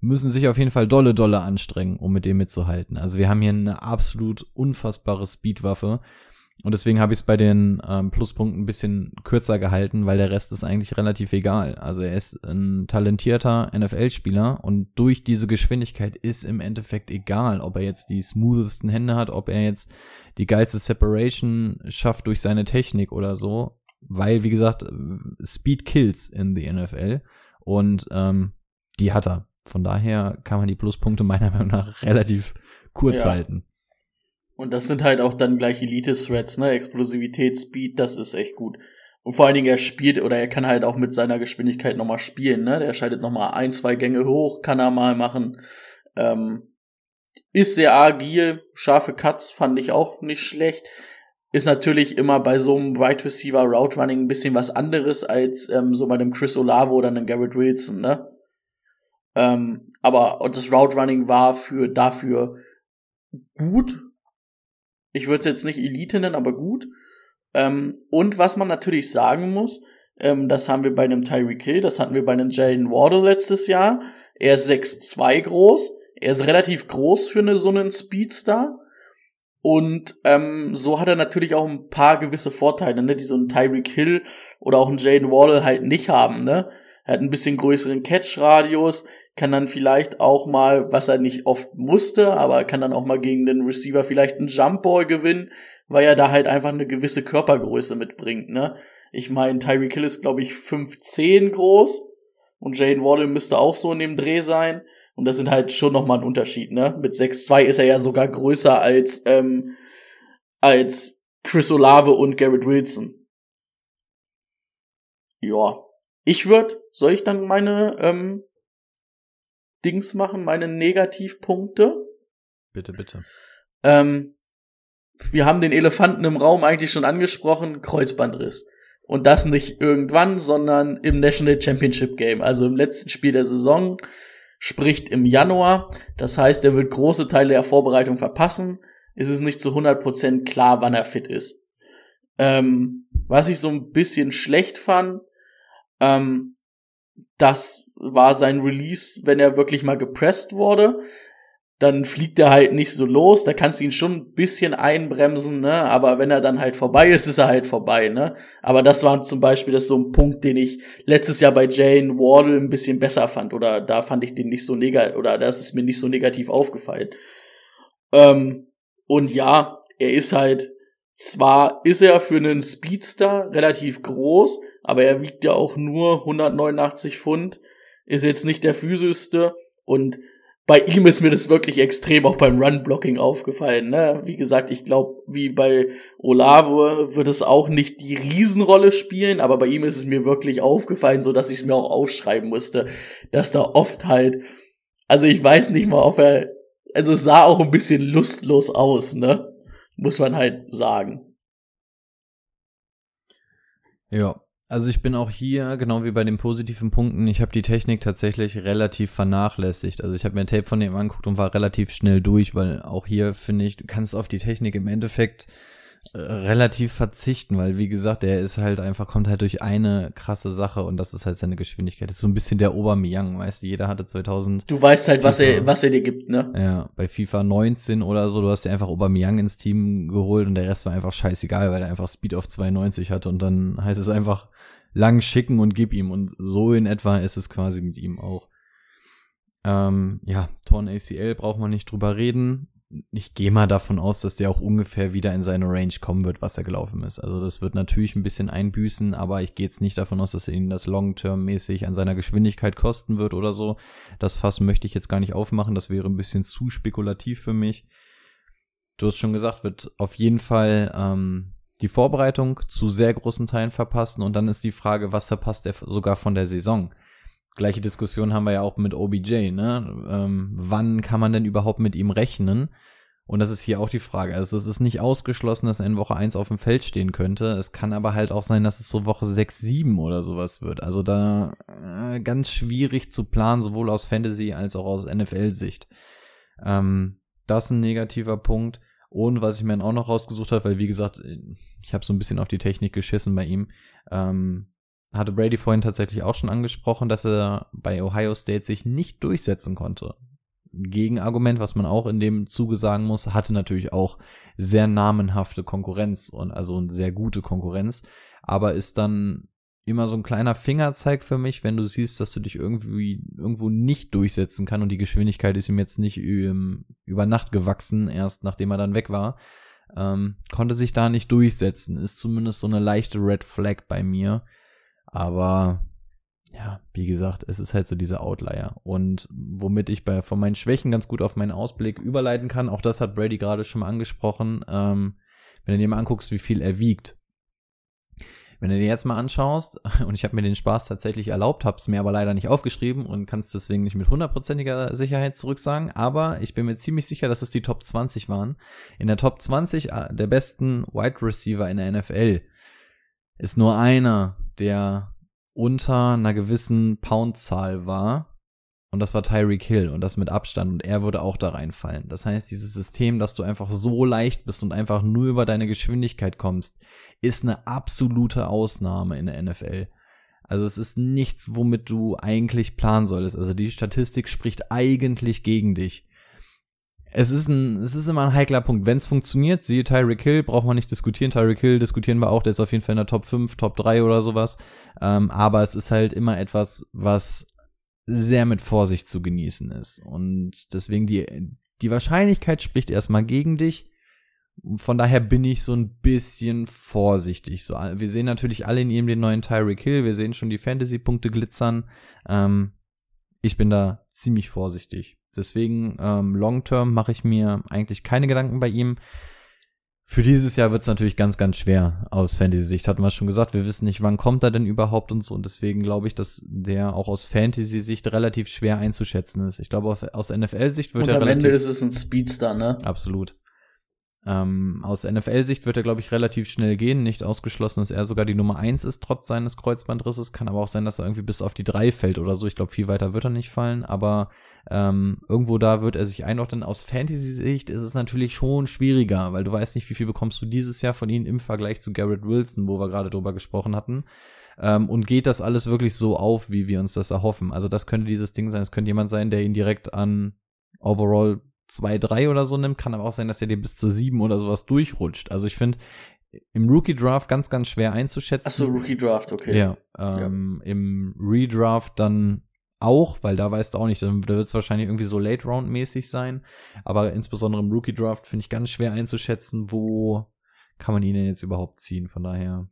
müssen sich auf jeden Fall dolle, dolle anstrengen, um mit dem mitzuhalten. Also wir haben hier eine absolut unfassbare Speedwaffe. Und deswegen habe ich es bei den ähm, Pluspunkten ein bisschen kürzer gehalten, weil der Rest ist eigentlich relativ egal. Also er ist ein talentierter NFL-Spieler und durch diese Geschwindigkeit ist im Endeffekt egal, ob er jetzt die smoothesten Hände hat, ob er jetzt die geilste Separation schafft durch seine Technik oder so. Weil, wie gesagt, Speed kills in the NFL und ähm, die hat er. Von daher kann man die Pluspunkte meiner Meinung nach relativ kurz ja. halten. Und das sind halt auch dann gleich Elite-Threads, ne? Explosivität, Speed, das ist echt gut. Und vor allen Dingen, er spielt oder er kann halt auch mit seiner Geschwindigkeit nochmal spielen, ne? Der schaltet nochmal ein, zwei Gänge hoch, kann er mal machen. Ähm, ist sehr agil, scharfe Cuts fand ich auch nicht schlecht. Ist natürlich immer bei so einem Wide Receiver Route Running ein bisschen was anderes als ähm, so bei einem Chris Olavo oder einem Garrett Wilson, ne? Ähm, aber das Route Running war für dafür gut. Ich würde es jetzt nicht Elite nennen, aber gut. Ähm, und was man natürlich sagen muss, ähm, das haben wir bei einem Tyreek Hill, das hatten wir bei einem Jalen Wardle letztes Jahr. Er ist 6'2 groß. Er ist relativ groß für eine, so einen Speedstar. Und ähm, so hat er natürlich auch ein paar gewisse Vorteile, ne, die so ein Tyreek Hill oder auch ein Jalen Wardle halt nicht haben, ne? Er hat ein bisschen größeren Catch-Radius, kann dann vielleicht auch mal, was er nicht oft musste, aber kann dann auch mal gegen den Receiver vielleicht einen Jumpball gewinnen, weil er da halt einfach eine gewisse Körpergröße mitbringt, ne? Ich meine, Tyreek Hill ist, glaube ich, 5'10 groß und Jane Waddle müsste auch so in dem Dreh sein. Und das sind halt schon nochmal ein Unterschied, ne? Mit 6'2 ist er ja sogar größer als, ähm, als Chris Olave und Garrett Wilson. Ja, ich würde, soll ich dann meine ähm, Dings machen, meine Negativpunkte? Bitte, bitte. Ähm, wir haben den Elefanten im Raum eigentlich schon angesprochen, Kreuzbandriss. Und das nicht irgendwann, sondern im National Championship Game, also im letzten Spiel der Saison, spricht im Januar. Das heißt, er wird große Teile der Vorbereitung verpassen. Ist es nicht zu 100% klar, wann er fit ist. Ähm, was ich so ein bisschen schlecht fand, ähm, das war sein Release, wenn er wirklich mal gepresst wurde. Dann fliegt er halt nicht so los, da kannst du ihn schon ein bisschen einbremsen, ne? Aber wenn er dann halt vorbei ist, ist er halt vorbei, ne? Aber das war zum Beispiel das so ein Punkt, den ich letztes Jahr bei Jane Wardle ein bisschen besser fand. Oder da fand ich den nicht so negativ, oder das ist mir nicht so negativ aufgefallen. Ähm, und ja, er ist halt zwar ist er für einen Speedster relativ groß, aber er wiegt ja auch nur 189 Pfund, ist jetzt nicht der physischste und bei ihm ist mir das wirklich extrem auch beim Run-Blocking aufgefallen. Ne? Wie gesagt, ich glaube, wie bei Olavo wird es auch nicht die Riesenrolle spielen, aber bei ihm ist es mir wirklich aufgefallen, so dass ich es mir auch aufschreiben musste, dass da oft halt, also ich weiß nicht mal, ob er, also es sah auch ein bisschen lustlos aus, ne? Muss man halt sagen. Ja, also ich bin auch hier, genau wie bei den positiven Punkten, ich habe die Technik tatsächlich relativ vernachlässigt. Also ich habe mir ein Tape von dem angeguckt und war relativ schnell durch, weil auch hier finde ich, du kannst auf die Technik im Endeffekt relativ verzichten, weil wie gesagt, der ist halt einfach, kommt halt durch eine krasse Sache und das ist halt seine Geschwindigkeit. Das ist so ein bisschen der Obermeyang, weißt du, jeder hatte 2000. Du weißt halt, FIFA, was er, was er dir gibt, ne? Ja, bei FIFA 19 oder so, du hast dir einfach Obermeyang ins Team geholt und der Rest war einfach scheißegal, weil er einfach Speed auf 92 hatte und dann heißt es einfach lang schicken und gib ihm und so in etwa ist es quasi mit ihm auch. Ähm, ja, Torn ACL braucht man nicht drüber reden ich gehe mal davon aus, dass der auch ungefähr wieder in seine Range kommen wird, was er gelaufen ist. Also das wird natürlich ein bisschen einbüßen, aber ich gehe jetzt nicht davon aus, dass er ihn das Long-Term-mäßig an seiner Geschwindigkeit kosten wird oder so. Das Fass möchte ich jetzt gar nicht aufmachen, das wäre ein bisschen zu spekulativ für mich. Du hast schon gesagt, wird auf jeden Fall ähm, die Vorbereitung zu sehr großen Teilen verpassen und dann ist die Frage, was verpasst er sogar von der Saison? Gleiche Diskussion haben wir ja auch mit OBJ, ne? Ähm, wann kann man denn überhaupt mit ihm rechnen? Und das ist hier auch die Frage. Also es ist nicht ausgeschlossen, dass er in Woche 1 auf dem Feld stehen könnte. Es kann aber halt auch sein, dass es so Woche 6, 7 oder sowas wird. Also da äh, ganz schwierig zu planen, sowohl aus Fantasy als auch aus NFL-Sicht. Ähm, das ist ein negativer Punkt. Und was ich mir dann auch noch rausgesucht habe, weil wie gesagt, ich habe so ein bisschen auf die Technik geschissen bei ihm, ähm, hatte Brady vorhin tatsächlich auch schon angesprochen, dass er bei Ohio State sich nicht durchsetzen konnte. Gegenargument, was man auch in dem Zuge sagen muss, hatte natürlich auch sehr namenhafte Konkurrenz und also eine sehr gute Konkurrenz, aber ist dann immer so ein kleiner Fingerzeig für mich, wenn du siehst, dass du dich irgendwie irgendwo nicht durchsetzen kann und die Geschwindigkeit ist ihm jetzt nicht über Nacht gewachsen, erst nachdem er dann weg war, ähm, konnte sich da nicht durchsetzen, ist zumindest so eine leichte Red Flag bei mir, aber ja, wie gesagt, es ist halt so dieser Outlier. Und womit ich bei, von meinen Schwächen ganz gut auf meinen Ausblick überleiten kann, auch das hat Brady gerade schon mal angesprochen, ähm, wenn du dir mal anguckst, wie viel er wiegt. Wenn du dir jetzt mal anschaust, und ich habe mir den Spaß tatsächlich erlaubt, habe es mir aber leider nicht aufgeschrieben und kann es deswegen nicht mit hundertprozentiger Sicherheit zurücksagen, aber ich bin mir ziemlich sicher, dass es die Top 20 waren. In der Top 20 äh, der besten Wide Receiver in der NFL ist nur einer, der unter einer gewissen Poundzahl war. Und das war Tyreek Hill und das mit Abstand und er würde auch da reinfallen. Das heißt, dieses System, dass du einfach so leicht bist und einfach nur über deine Geschwindigkeit kommst, ist eine absolute Ausnahme in der NFL. Also es ist nichts, womit du eigentlich planen solltest. Also die Statistik spricht eigentlich gegen dich es ist ein, es ist immer ein heikler Punkt. Wenn es funktioniert, siehe Tyreek Hill, braucht man nicht diskutieren. Tyreek Hill diskutieren wir auch, der ist auf jeden Fall in der Top 5, Top 3 oder sowas. Ähm, aber es ist halt immer etwas, was sehr mit Vorsicht zu genießen ist. Und deswegen die, die Wahrscheinlichkeit spricht erstmal gegen dich. Von daher bin ich so ein bisschen vorsichtig. So, wir sehen natürlich alle in ihm den neuen Tyreek Hill. Wir sehen schon die Fantasy-Punkte glitzern. Ähm, ich bin da ziemlich vorsichtig. Deswegen ähm, long term mache ich mir eigentlich keine Gedanken bei ihm. Für dieses Jahr wird es natürlich ganz, ganz schwer aus Fantasy-Sicht. Hatten wir schon gesagt, wir wissen nicht, wann kommt er denn überhaupt und so. Und deswegen glaube ich, dass der auch aus Fantasy-Sicht relativ schwer einzuschätzen ist. Ich glaube, aus NFL-Sicht wird und er am relativ. Ende ist es ein Speedster, ne? Absolut. Ähm, aus NFL-Sicht wird er, glaube ich, relativ schnell gehen. Nicht ausgeschlossen, dass er sogar die Nummer eins ist, trotz seines Kreuzbandrisses. Kann aber auch sein, dass er irgendwie bis auf die drei fällt oder so. Ich glaube, viel weiter wird er nicht fallen. Aber ähm, irgendwo da wird er sich einordnen. Aus Fantasy-Sicht ist es natürlich schon schwieriger, weil du weißt nicht, wie viel bekommst du dieses Jahr von ihm im Vergleich zu Garrett Wilson, wo wir gerade drüber gesprochen hatten. Ähm, und geht das alles wirklich so auf, wie wir uns das erhoffen? Also das könnte dieses Ding sein. Es könnte jemand sein, der ihn direkt an Overall zwei, drei oder so nimmt, kann aber auch sein, dass er dir bis zu sieben oder sowas durchrutscht. Also ich finde, im Rookie Draft ganz, ganz schwer einzuschätzen. Ach so, Rookie Draft, okay. Ja, ähm, ja. im Redraft dann auch, weil da weißt du auch nicht, da wird es wahrscheinlich irgendwie so Late Round mäßig sein, aber insbesondere im Rookie Draft finde ich ganz schwer einzuschätzen, wo kann man ihn denn jetzt überhaupt ziehen, von daher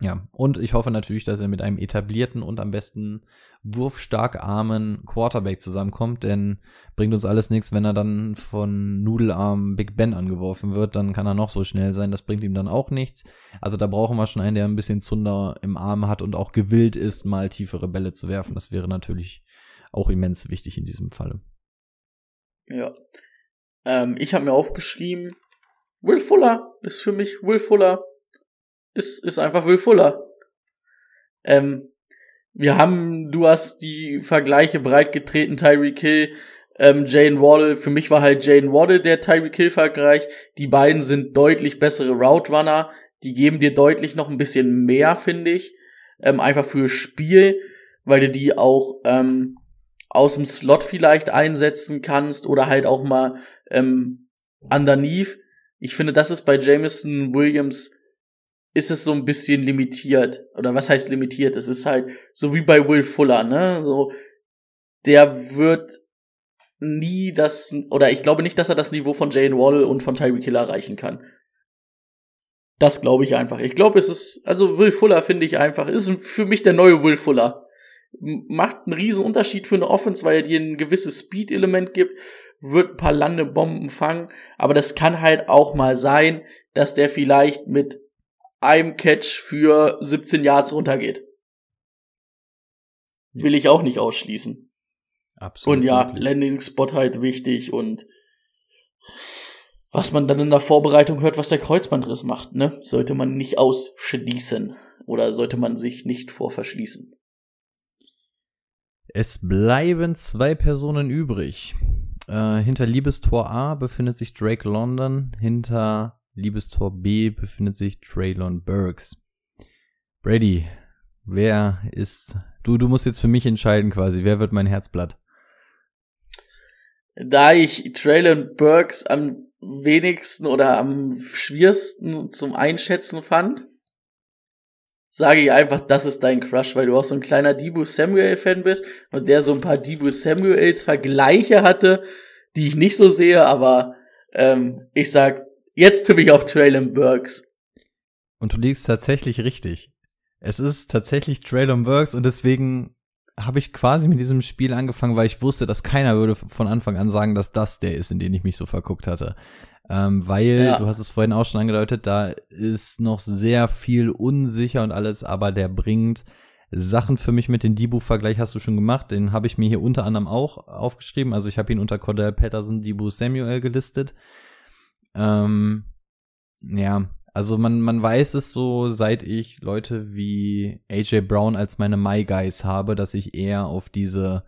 ja, und ich hoffe natürlich, dass er mit einem etablierten und am besten wurfstark armen Quarterback zusammenkommt, denn bringt uns alles nichts, wenn er dann von Nudelarm Big Ben angeworfen wird, dann kann er noch so schnell sein, das bringt ihm dann auch nichts. Also da brauchen wir schon einen, der ein bisschen Zunder im Arm hat und auch gewillt ist, mal tiefere Bälle zu werfen. Das wäre natürlich auch immens wichtig in diesem Falle. Ja. Ähm, ich habe mir aufgeschrieben, Will Fuller ist für mich Will Fuller ist, ist einfach Will Fuller. Ähm, wir haben, du hast die Vergleiche breit getreten, Tyreek Hill, ähm, Jane Waddle. Für mich war halt Jane Waddle der Tyreek Hill Vergleich. Die beiden sind deutlich bessere Route Runner. Die geben dir deutlich noch ein bisschen mehr, finde ich. Ähm, einfach für Spiel, weil du die auch ähm, aus dem Slot vielleicht einsetzen kannst oder halt auch mal ähm, underneath. Ich finde, das ist bei Jameson Williams ist es so ein bisschen limitiert. Oder was heißt limitiert? Es ist halt so wie bei Will Fuller, ne? So, der wird nie das, oder ich glaube nicht, dass er das Niveau von Jane Wall und von Tyreek Hill erreichen kann. Das glaube ich einfach. Ich glaube, es ist, also Will Fuller finde ich einfach, ist für mich der neue Will Fuller. Macht einen riesen Unterschied für eine Offense, weil er dir ein gewisses Speed-Element gibt, wird ein paar Landebomben fangen, aber das kann halt auch mal sein, dass der vielleicht mit einem Catch für 17 Yards runtergeht. Will ich auch nicht ausschließen. Absolut. Und ja, Landing Spot halt wichtig und was man dann in der Vorbereitung hört, was der Kreuzbandriss macht, ne? Sollte man nicht ausschließen oder sollte man sich nicht vor verschließen. Es bleiben zwei Personen übrig. Äh, hinter Liebestor A befindet sich Drake London, hinter Liebestor B befindet sich Traylon Burks. Brady, wer ist. Du, du musst jetzt für mich entscheiden quasi, wer wird mein Herzblatt? Da ich Traylon Burks am wenigsten oder am schwierigsten zum Einschätzen fand, sage ich einfach, das ist dein Crush, weil du auch so ein kleiner Debo Samuel-Fan bist und der so ein paar Debo Samuels Vergleiche hatte, die ich nicht so sehe, aber ähm, ich sag, jetzt tippe ich auf Traylon Burks. Und du liegst tatsächlich richtig. Es ist tatsächlich Traylon Burks und deswegen habe ich quasi mit diesem Spiel angefangen, weil ich wusste, dass keiner würde von Anfang an sagen, dass das der ist, in den ich mich so verguckt hatte. Ähm, weil, ja. du hast es vorhin auch schon angedeutet, da ist noch sehr viel unsicher und alles, aber der bringt Sachen für mich mit. Den Dibu-Vergleich hast du schon gemacht, den habe ich mir hier unter anderem auch aufgeschrieben. Also ich habe ihn unter Cordell Patterson, Dibu Samuel gelistet. Ähm, ja, also man, man weiß es so, seit ich Leute wie AJ Brown als meine My Guys habe, dass ich eher auf diese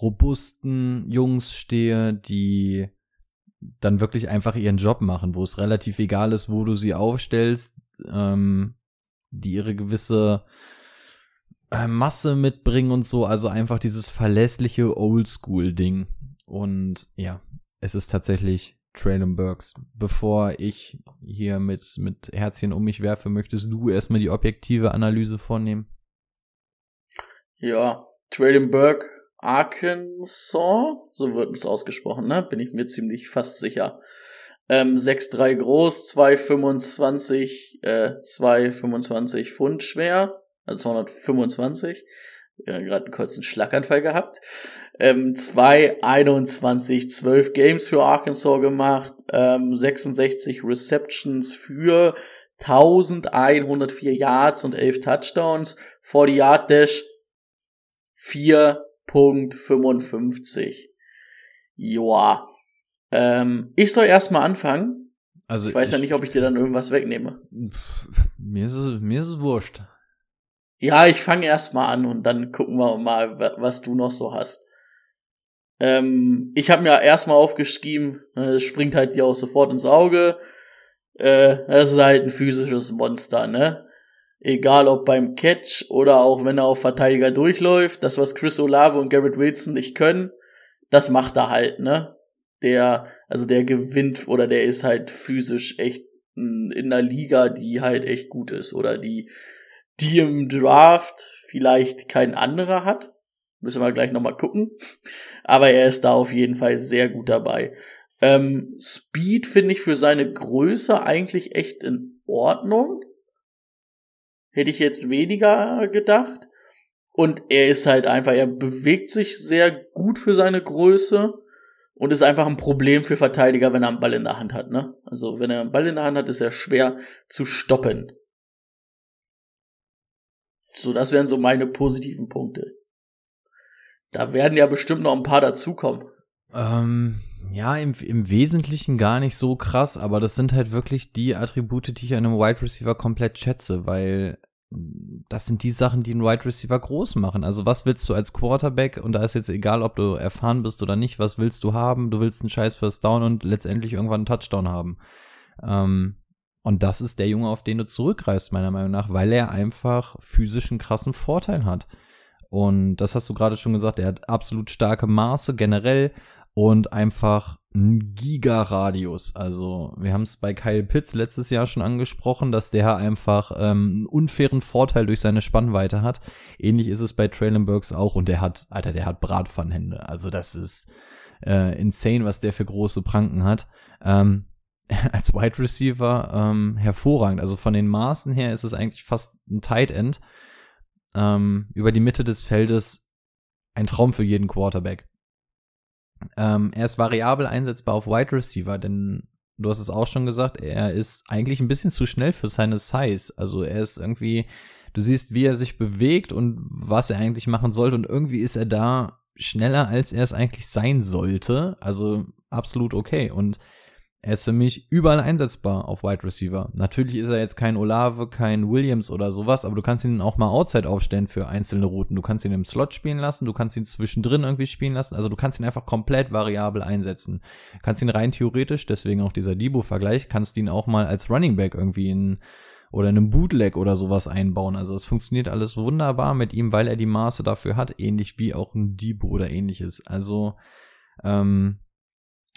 robusten Jungs stehe, die dann wirklich einfach ihren Job machen, wo es relativ egal ist, wo du sie aufstellst, ähm, die ihre gewisse äh, Masse mitbringen und so, also einfach dieses verlässliche Oldschool-Ding. Und ja, es ist tatsächlich Traylon Burks. Bevor ich hier mit, mit Herzchen um mich werfe, möchtest du erstmal die objektive Analyse vornehmen? Ja, Traylon Burke Arkansas, so wird es ausgesprochen, ne? Bin ich mir ziemlich fast sicher. Ähm, 6'3 groß, 225, äh, 225 Pfund schwer, also 225. Ja, gerade einen kurzen Schlaganfall gehabt. Ähm, 221, 12 Games für Arkansas gemacht, ähm, 66 Receptions für 1104 Yards und 11 Touchdowns, 40 Yard Dash 4 Punkt 55. Joa. Ähm, ich soll erstmal anfangen. Also ich weiß ich, ja nicht, ob ich dir dann irgendwas wegnehme. Mir ist es, mir ist es wurscht. Ja, ich fange erstmal an und dann gucken wir mal, was du noch so hast. Ähm, ich habe mir erstmal aufgeschrieben, ne, es springt halt dir auch sofort ins Auge. Äh, das ist halt ein physisches Monster, ne? Egal ob beim Catch oder auch wenn er auf Verteidiger durchläuft, das was Chris Olave und Garrett Wilson nicht können, das macht er halt, ne? Der, also der gewinnt oder der ist halt physisch echt in einer Liga, die halt echt gut ist oder die, die im Draft vielleicht kein anderer hat. Müssen wir gleich nochmal gucken. Aber er ist da auf jeden Fall sehr gut dabei. Ähm, Speed finde ich für seine Größe eigentlich echt in Ordnung. Hätte ich jetzt weniger gedacht. Und er ist halt einfach, er bewegt sich sehr gut für seine Größe und ist einfach ein Problem für Verteidiger, wenn er einen Ball in der Hand hat, ne? Also, wenn er einen Ball in der Hand hat, ist er schwer zu stoppen. So, das wären so meine positiven Punkte. Da werden ja bestimmt noch ein paar dazukommen. Ähm, ja, im, im Wesentlichen gar nicht so krass, aber das sind halt wirklich die Attribute, die ich an einem Wide Receiver komplett schätze, weil das sind die Sachen, die einen Wide Receiver groß machen. Also was willst du als Quarterback? Und da ist jetzt egal, ob du erfahren bist oder nicht, was willst du haben? Du willst einen scheiß First Down und letztendlich irgendwann einen Touchdown haben. Ähm, und das ist der Junge, auf den du zurückreist, meiner Meinung nach, weil er einfach physischen krassen Vorteil hat. Und das hast du gerade schon gesagt, er hat absolut starke Maße generell und einfach ein Giga-Radius. Also wir haben es bei Kyle Pitts letztes Jahr schon angesprochen, dass der einfach ähm, einen unfairen Vorteil durch seine Spannweite hat. Ähnlich ist es bei Traylon Burks auch und der hat, Alter, der hat Bratpfannenhände. Also das ist äh, insane, was der für große Pranken hat. Ähm, als Wide Receiver ähm, hervorragend. Also von den Maßen her ist es eigentlich fast ein Tight End. Ähm, über die Mitte des Feldes ein Traum für jeden Quarterback. Ähm, er ist variabel einsetzbar auf Wide Receiver, denn du hast es auch schon gesagt, er ist eigentlich ein bisschen zu schnell für seine Size. Also er ist irgendwie, du siehst, wie er sich bewegt und was er eigentlich machen sollte und irgendwie ist er da schneller, als er es eigentlich sein sollte. Also absolut okay. Und er ist für mich überall einsetzbar auf Wide Receiver. Natürlich ist er jetzt kein Olave, kein Williams oder sowas, aber du kannst ihn auch mal outside aufstellen für einzelne Routen. Du kannst ihn im Slot spielen lassen, du kannst ihn zwischendrin irgendwie spielen lassen. Also du kannst ihn einfach komplett variabel einsetzen. Du kannst ihn rein theoretisch, deswegen auch dieser Debo-Vergleich, kannst ihn auch mal als Running Back irgendwie in oder in einem Bootleg oder sowas einbauen. Also es funktioniert alles wunderbar mit ihm, weil er die Maße dafür hat, ähnlich wie auch ein Debo oder ähnliches. Also ähm,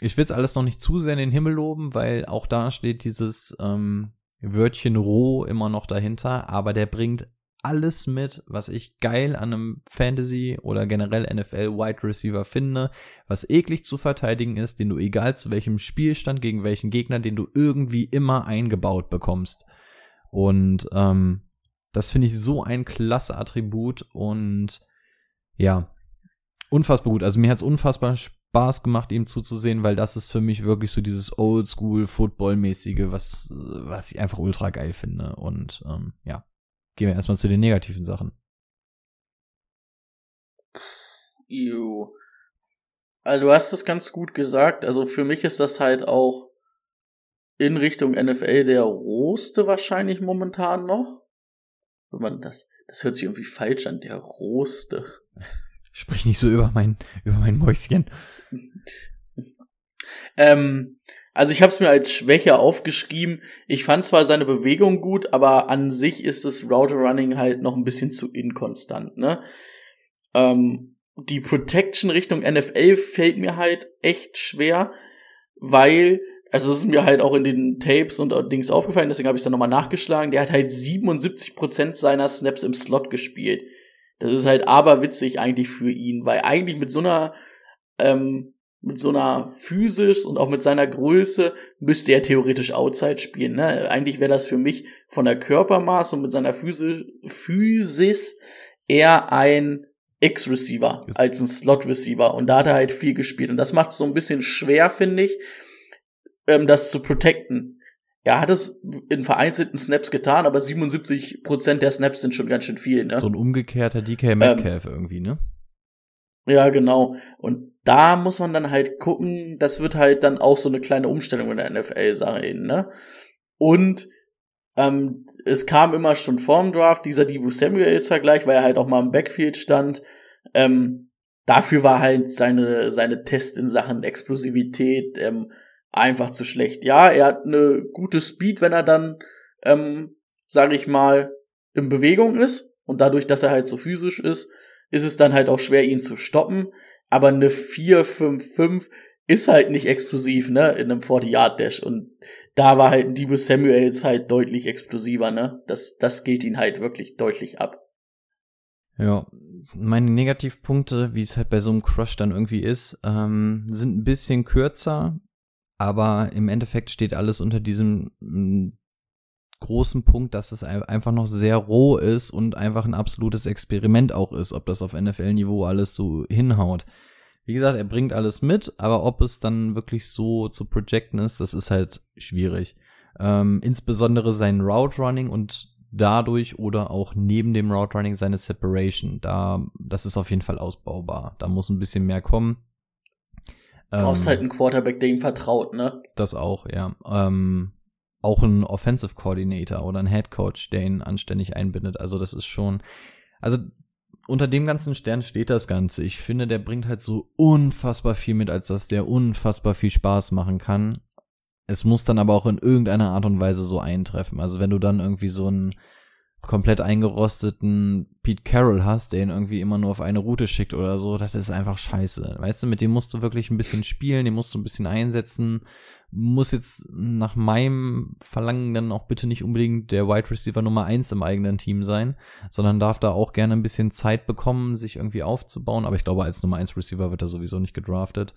ich will es alles noch nicht zu sehr in den Himmel loben, weil auch da steht dieses ähm, Wörtchen roh immer noch dahinter, aber der bringt alles mit, was ich geil an einem Fantasy oder generell NFL Wide Receiver finde, was eklig zu verteidigen ist, den du egal zu welchem Spielstand gegen welchen Gegner, den du irgendwie immer eingebaut bekommst. Und ähm, das finde ich so ein klasse Attribut und ja, unfassbar gut. Also mir hat es unfassbar Spaß gemacht, ihm zuzusehen, weil das ist für mich wirklich so dieses Oldschool-Football-mäßige, was, was ich einfach ultra geil finde. Und ähm, ja, gehen wir erstmal zu den negativen Sachen. Ew. Also du hast es ganz gut gesagt. Also für mich ist das halt auch in Richtung NFL der rohste wahrscheinlich momentan noch. Wenn man das, das hört sich irgendwie falsch an, der rohste. Sprich nicht so über mein, über mein Mäuschen. ähm, also ich habe es mir als Schwäche aufgeschrieben. Ich fand zwar seine Bewegung gut, aber an sich ist das Router Running halt noch ein bisschen zu inkonstant. Ne? Ähm, die Protection Richtung NFL fällt mir halt echt schwer, weil also es ist mir halt auch in den Tapes und Dings aufgefallen, deswegen habe ich es dann nochmal nachgeschlagen. Der hat halt 77% seiner Snaps im Slot gespielt. Das ist halt aber witzig eigentlich für ihn, weil eigentlich mit so einer ähm, mit so einer Physis und auch mit seiner Größe müsste er theoretisch Outside spielen. Ne? Eigentlich wäre das für mich von der Körpermaß und mit seiner Physis, Physis eher ein X-Receiver als ein Slot-Receiver. Und da hat er halt viel gespielt. Und das macht es so ein bisschen schwer, finde ich, ähm, das zu protecten. Er hat es in vereinzelten Snaps getan, aber 77% der Snaps sind schon ganz schön viel, ne? So ein umgekehrter DK Metcalf ähm, irgendwie, ne? Ja, genau. Und da muss man dann halt gucken, das wird halt dann auch so eine kleine Umstellung in der NFL sein, ne? Und ähm, es kam immer schon vorm Draft dieser Debo Samuels-Vergleich, weil er halt auch mal im Backfield stand. Ähm, dafür war halt seine, seine Test in Sachen Explosivität, ähm, einfach zu schlecht. Ja, er hat eine gute Speed, wenn er dann, ähm, sage ich mal, in Bewegung ist. Und dadurch, dass er halt so physisch ist, ist es dann halt auch schwer, ihn zu stoppen. Aber eine 4-5-5 ist halt nicht explosiv, ne, in einem 40-Yard-Dash. Und da war halt Debo Samuels halt deutlich explosiver, ne. Das, das geht ihn halt wirklich deutlich ab. Ja, meine Negativpunkte, wie es halt bei so einem Crush dann irgendwie ist, ähm, sind ein bisschen kürzer, aber im Endeffekt steht alles unter diesem mm, großen Punkt, dass es einfach noch sehr roh ist und einfach ein absolutes Experiment auch ist, ob das auf NFL-Niveau alles so hinhaut. Wie gesagt, er bringt alles mit, aber ob es dann wirklich so zu projecten ist, das ist halt schwierig. Ähm, insbesondere sein Route Running und dadurch oder auch neben dem Route Running seine Separation. Da, das ist auf jeden Fall ausbaubar. Da muss ein bisschen mehr kommen. Du brauchst ähm, halt einen Quarterback, der ihm vertraut, ne? Das auch, ja. Ähm, auch ein Offensive Coordinator oder ein Head Coach, der ihn anständig einbindet. Also das ist schon, also unter dem ganzen Stern steht das Ganze. Ich finde, der bringt halt so unfassbar viel mit, als dass der unfassbar viel Spaß machen kann. Es muss dann aber auch in irgendeiner Art und Weise so eintreffen. Also wenn du dann irgendwie so ein komplett eingerosteten Pete Carroll hast, der ihn irgendwie immer nur auf eine Route schickt oder so, das ist einfach scheiße. Weißt du, mit dem musst du wirklich ein bisschen spielen, den musst du ein bisschen einsetzen. Muss jetzt nach meinem Verlangen dann auch bitte nicht unbedingt der Wide Receiver Nummer eins im eigenen Team sein, sondern darf da auch gerne ein bisschen Zeit bekommen, sich irgendwie aufzubauen. Aber ich glaube, als Nummer eins Receiver wird er sowieso nicht gedraftet.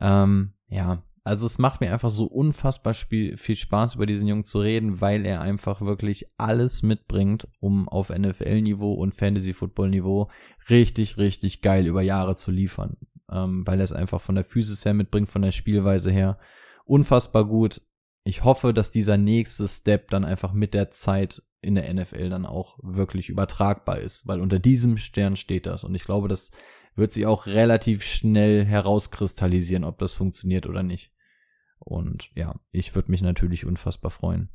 Ähm, ja, also es macht mir einfach so unfassbar viel Spaß, über diesen Jungen zu reden, weil er einfach wirklich alles mitbringt, um auf NFL-Niveau und Fantasy-Football-Niveau richtig, richtig geil über Jahre zu liefern. Ähm, weil er es einfach von der Physis her mitbringt, von der Spielweise her. Unfassbar gut. Ich hoffe, dass dieser nächste Step dann einfach mit der Zeit in der NFL dann auch wirklich übertragbar ist, weil unter diesem Stern steht das. Und ich glaube, das wird sich auch relativ schnell herauskristallisieren, ob das funktioniert oder nicht. Und ja, ich würde mich natürlich unfassbar freuen.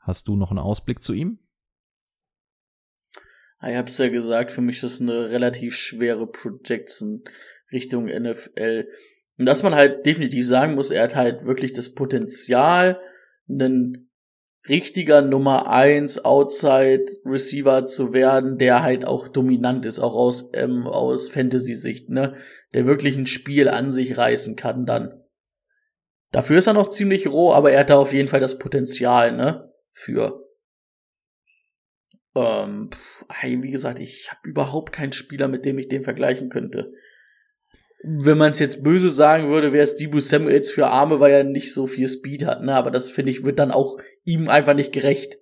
Hast du noch einen Ausblick zu ihm? Ich hab's ja gesagt, für mich ist es eine relativ schwere Projection Richtung NFL. Und dass man halt definitiv sagen muss, er hat halt wirklich das Potenzial, einen richtiger Nummer eins Outside Receiver zu werden, der halt auch dominant ist, auch aus, ähm, aus Fantasy-Sicht, ne? Der wirklich ein Spiel an sich reißen kann dann. Dafür ist er noch ziemlich roh, aber er hat da auf jeden Fall das Potenzial, ne? Für. Ähm, pff, wie gesagt, ich habe überhaupt keinen Spieler, mit dem ich den vergleichen könnte. Wenn man es jetzt böse sagen würde, wäre es Debo Samuels für Arme, weil er nicht so viel Speed hat, ne? Aber das finde ich wird dann auch ihm einfach nicht gerecht.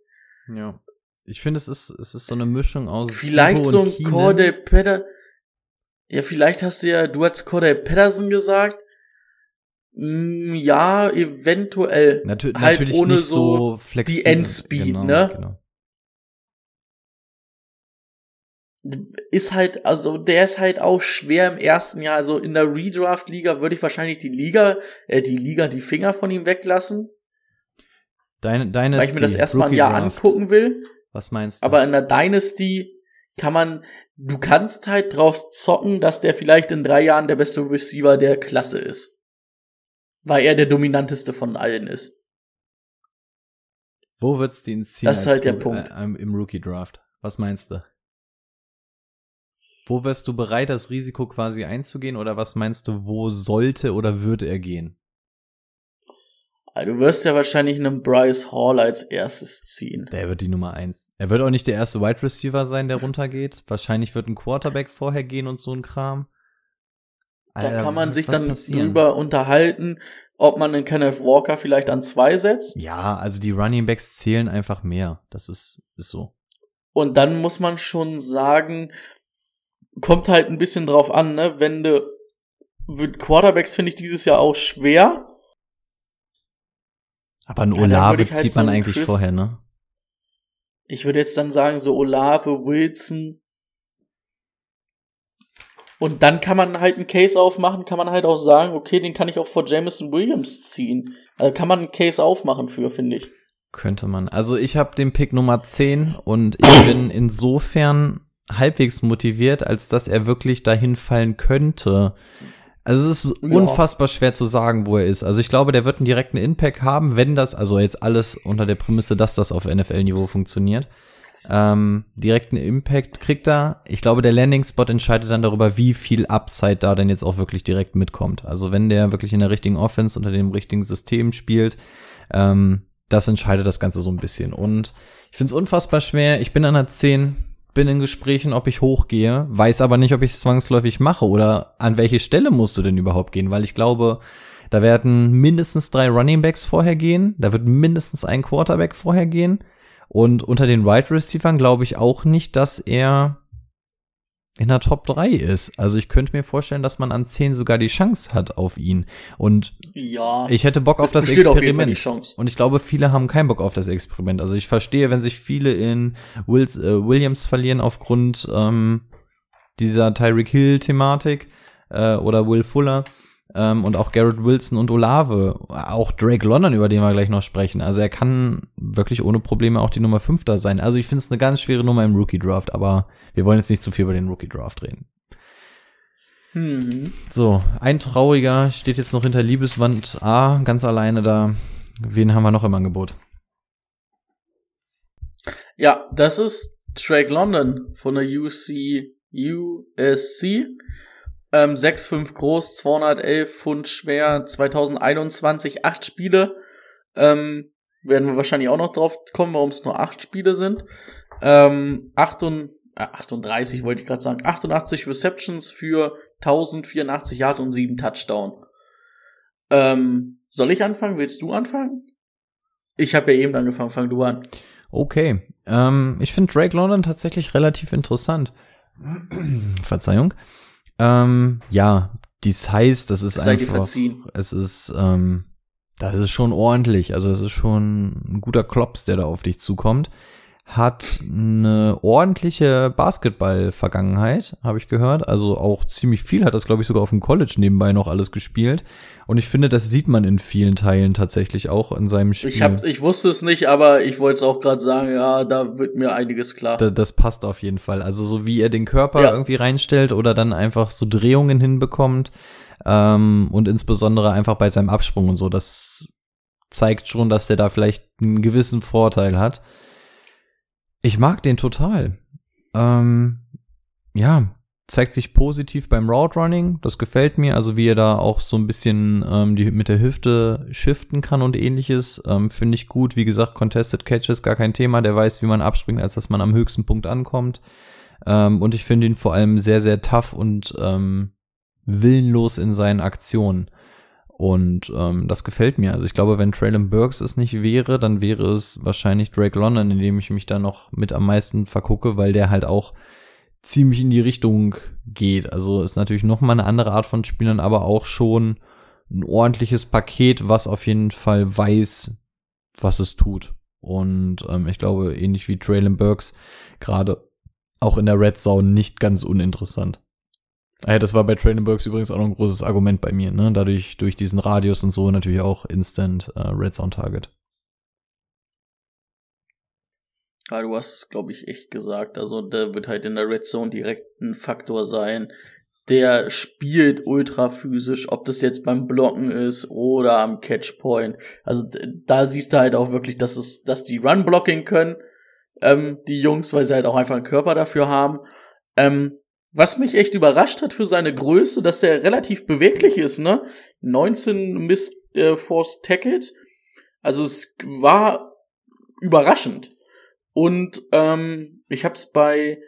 Ja. Ich finde, es ist, es ist so eine Mischung aus. Vielleicht so ein Cordell Petter. Ja, vielleicht hast du ja, du hast Cordell Patterson gesagt. Mm, ja, eventuell. Natu halt natürlich ohne nicht so, flexibel. die Endspeed, genau, ne? Genau. ist halt, also der ist halt auch schwer im ersten Jahr. Also in der Redraft-Liga würde ich wahrscheinlich die Liga, äh, die Liga die Finger von ihm weglassen. Deine, deine weil ich mir das erstmal ein Jahr angucken will. Was meinst du? Aber in der Dynasty kann man, du kannst halt drauf zocken, dass der vielleicht in drei Jahren der beste Receiver der Klasse ist. Weil er der dominanteste von allen ist. Wo wird's den ziehen? Das ist halt der Punkt. Äh, Im Rookie Draft. Was meinst du? Wo wärst du bereit, das Risiko quasi einzugehen oder was meinst du, wo sollte oder würde er gehen? Also du wirst ja wahrscheinlich einen Bryce Hall als erstes ziehen. Der wird die Nummer eins. Er wird auch nicht der erste Wide Receiver sein, der runtergeht. Wahrscheinlich wird ein Quarterback vorher gehen und so ein Kram. Da kann man sich dann passieren? drüber unterhalten, ob man den Kenneth Walker vielleicht an zwei setzt. Ja, also die Running Backs zählen einfach mehr. Das ist, ist so. Und dann muss man schon sagen, kommt halt ein bisschen drauf an, ne? Wenn du mit Quarterbacks finde ich dieses Jahr auch schwer. Aber ein Olave halt zieht so man einen eigentlich Chris- vorher, ne? Ich würde jetzt dann sagen, so Olave, Wilson. Und dann kann man halt einen Case aufmachen, kann man halt auch sagen, okay, den kann ich auch vor Jameson Williams ziehen. Also kann man einen Case aufmachen für, finde ich. Könnte man. Also ich habe den Pick Nummer 10 und ich bin insofern halbwegs motiviert, als dass er wirklich dahin fallen könnte. Also es ist Ja. unfassbar schwer zu sagen, wo er ist. Also ich glaube, der wird einen direkten Impact haben, wenn das, also jetzt alles unter der Prämisse, dass das auf NFL-Niveau funktioniert. Ähm, direkten Impact kriegt er. Ich glaube, der Landing-Spot entscheidet dann darüber, wie viel Upside da denn jetzt auch wirklich direkt mitkommt. Also wenn der wirklich in der richtigen Offense unter dem richtigen System spielt, ähm, das entscheidet das Ganze so ein bisschen. Und ich finde es unfassbar schwer. Ich bin an der 10, bin in Gesprächen, ob ich hochgehe, weiß aber nicht, ob ich es zwangsläufig mache oder an welche Stelle musst du denn überhaupt gehen, weil ich glaube, da werden mindestens drei Running Backs vorher gehen, da wird mindestens ein Quarterback vorher gehen und unter den Wide Receivers glaube ich auch nicht, dass er in der Top 3 ist. Also ich könnte mir vorstellen, dass man an 10 sogar die Chance hat auf ihn. Und Ja. ich hätte Bock auf das auf Experiment. Chance. Und ich glaube, viele haben keinen Bock auf das Experiment. Also ich verstehe, wenn sich viele in Wills, äh, Williams verlieren aufgrund ähm, dieser Tyreek Hill-Thematik äh, oder Will Fuller ähm, und auch Garrett Wilson und Olave, auch Drake London, über den wir gleich noch sprechen. Also er kann wirklich ohne Probleme auch die Nummer 5 da sein. Also ich finde es eine ganz schwere Nummer im Rookie-Draft, aber wir wollen jetzt nicht zu viel über den Rookie-Draft reden. Mhm. So, ein Trauriger steht jetzt noch hinter Liebeswand A, ganz alleine da. Wen haben wir noch im Angebot? Ja, das ist Drake London von der UC, USC. Ähm, 6'5 groß, 211 Pfund schwer, 2021 acht Spiele. Ähm, werden wir wahrscheinlich auch noch drauf kommen, warum es nur acht Spiele sind. Ähm, 38, äh, 38 wollte ich gerade sagen, 88 Receptions für 1084 Yard und 7 Touchdown. Ähm, soll ich anfangen? Willst du anfangen? Ich habe ja eben angefangen, fang du an. Okay, ähm, ich finde Drake London tatsächlich relativ interessant. Verzeihung. Ähm, ja, die Size, das ist Sei einfach, es ist, ähm, das ist schon ordentlich. Also es ist schon ein guter Klops, der da auf dich zukommt. Hat eine ordentliche Basketball-Vergangenheit, habe ich gehört. Also auch ziemlich viel hat das, glaube ich, sogar auf dem College nebenbei noch alles gespielt. Und ich finde, das sieht man in vielen Teilen tatsächlich auch in seinem Spiel. Ich, hab, ich wusste es nicht, aber ich wollte es auch gerade sagen, ja, da wird mir einiges klar. Da, das passt auf jeden Fall. Also so wie er den Körper ja. irgendwie reinstellt oder dann einfach so Drehungen hinbekommt ähm, und insbesondere einfach bei seinem Absprung und so, das zeigt schon, dass er da vielleicht einen gewissen Vorteil hat. Ich mag den total. Ähm, ja, zeigt sich positiv beim Route Running. Das gefällt mir. Also wie er da auch so ein bisschen ähm, die, mit der Hüfte shiften kann und ähnliches, ähm, finde ich gut. Wie gesagt, Contested Catches gar kein Thema. Der weiß, wie man abspringt, als dass man am höchsten Punkt ankommt. Ähm, und ich finde ihn vor allem sehr, sehr tough und ähm, willenlos in seinen Aktionen. Und ähm, das gefällt mir. Also ich glaube, wenn Traylon Burks es nicht wäre, dann wäre es wahrscheinlich Drake London, in dem ich mich da noch mit am meisten vergucke, weil der halt auch ziemlich in die Richtung geht. Also ist natürlich noch mal eine andere Art von Spielern, aber auch schon ein ordentliches Paket, was auf jeden Fall weiß, was es tut. Und ähm, ich glaube, ähnlich wie Traylon Burks, gerade auch in der Red Zone nicht ganz uninteressant. Ah ja, das war bei Trailenbergs übrigens auch noch ein großes Argument bei mir, ne? Dadurch, durch diesen Radius und so natürlich auch Instant äh, Red Zone Target. Ja, du hast es, glaube ich, echt gesagt. Also, der wird halt in der Red Zone direkt ein Faktor sein. Der spielt ultra physisch, ob das jetzt beim Blocken ist oder am Catchpoint. Also, da siehst du halt auch wirklich, dass es, dass die Run Blocking können, ähm, die Jungs, weil sie halt auch einfach einen Körper dafür haben. Ähm, was mich echt überrascht hat für seine Größe, dass der relativ beweglich ist, ne? 19 Miss äh, Force Tackles. Also es war überraschend. Und ähm, ich hab's bei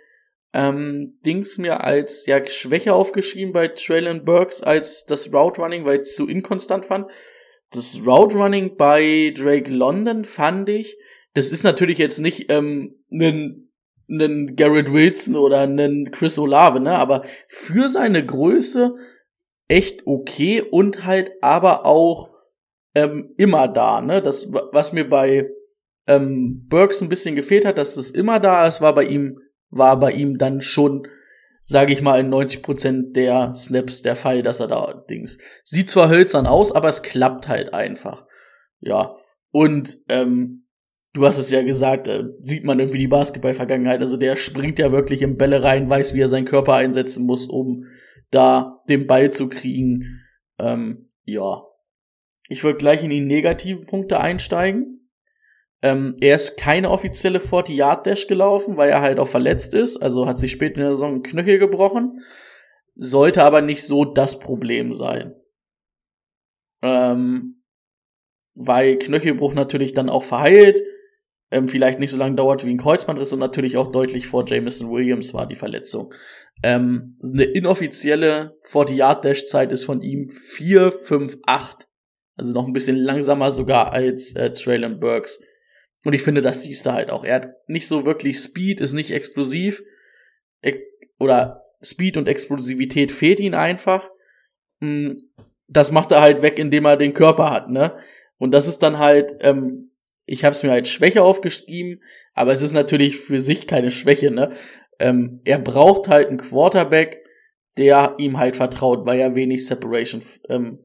ähm, Dings mir als ja schwächer aufgeschrieben bei Traylon Burks als das Route Running, weil ich zu inkonstant fand. Das Route Running bei Drake London fand ich, das ist natürlich jetzt nicht ähm, ein einen Garrett Wilson oder einen Chris Olave, ne? Aber für seine Größe echt okay und halt aber auch ähm, immer da, ne? Das, was mir bei ähm, Burks ein bisschen gefehlt hat, dass das immer da ist, war bei ihm, war bei ihm dann schon, sage ich mal, in 90% der Snaps der Fall, dass er da Dings. Sieht zwar hölzern aus, aber es klappt halt einfach. Ja. Und ähm, du hast es ja gesagt, äh, sieht man irgendwie die Basketball-Vergangenheit. Also der springt ja wirklich in Bälle rein, weiß, wie er seinen Körper einsetzen muss, um da den Ball zu kriegen. Ähm, ja. Ich würde gleich in die negativen Punkte einsteigen. Ähm, er ist keine offizielle 40-Yard-Dash gelaufen, weil er halt auch verletzt ist. Also hat sich spät in der Saison ein Knöchel gebrochen. Sollte aber nicht so das Problem sein. Ähm, weil Knöchelbruch natürlich dann auch verheilt ähm, vielleicht nicht so lange dauert wie ein Kreuzbandriss und natürlich auch deutlich vor Jameson Williams war die Verletzung. Ähm, eine inoffizielle 40-Yard-Dash-Zeit ist von ihm 4, 5, 8. Also noch ein bisschen langsamer sogar als äh, Traylon Burks. Und ich finde, das siehst du halt auch. Er hat nicht so wirklich Speed, ist nicht explosiv. oder Speed und Explosivität fehlt ihm einfach. Hm, das macht er halt weg, indem er den Körper hat, ne? Und das ist dann halt ähm, ich habe es mir als Schwäche aufgeschrieben, aber es ist natürlich für sich keine Schwäche. Ne? Ähm, er braucht halt einen Quarterback, der ihm halt vertraut, weil er wenig Separation ähm,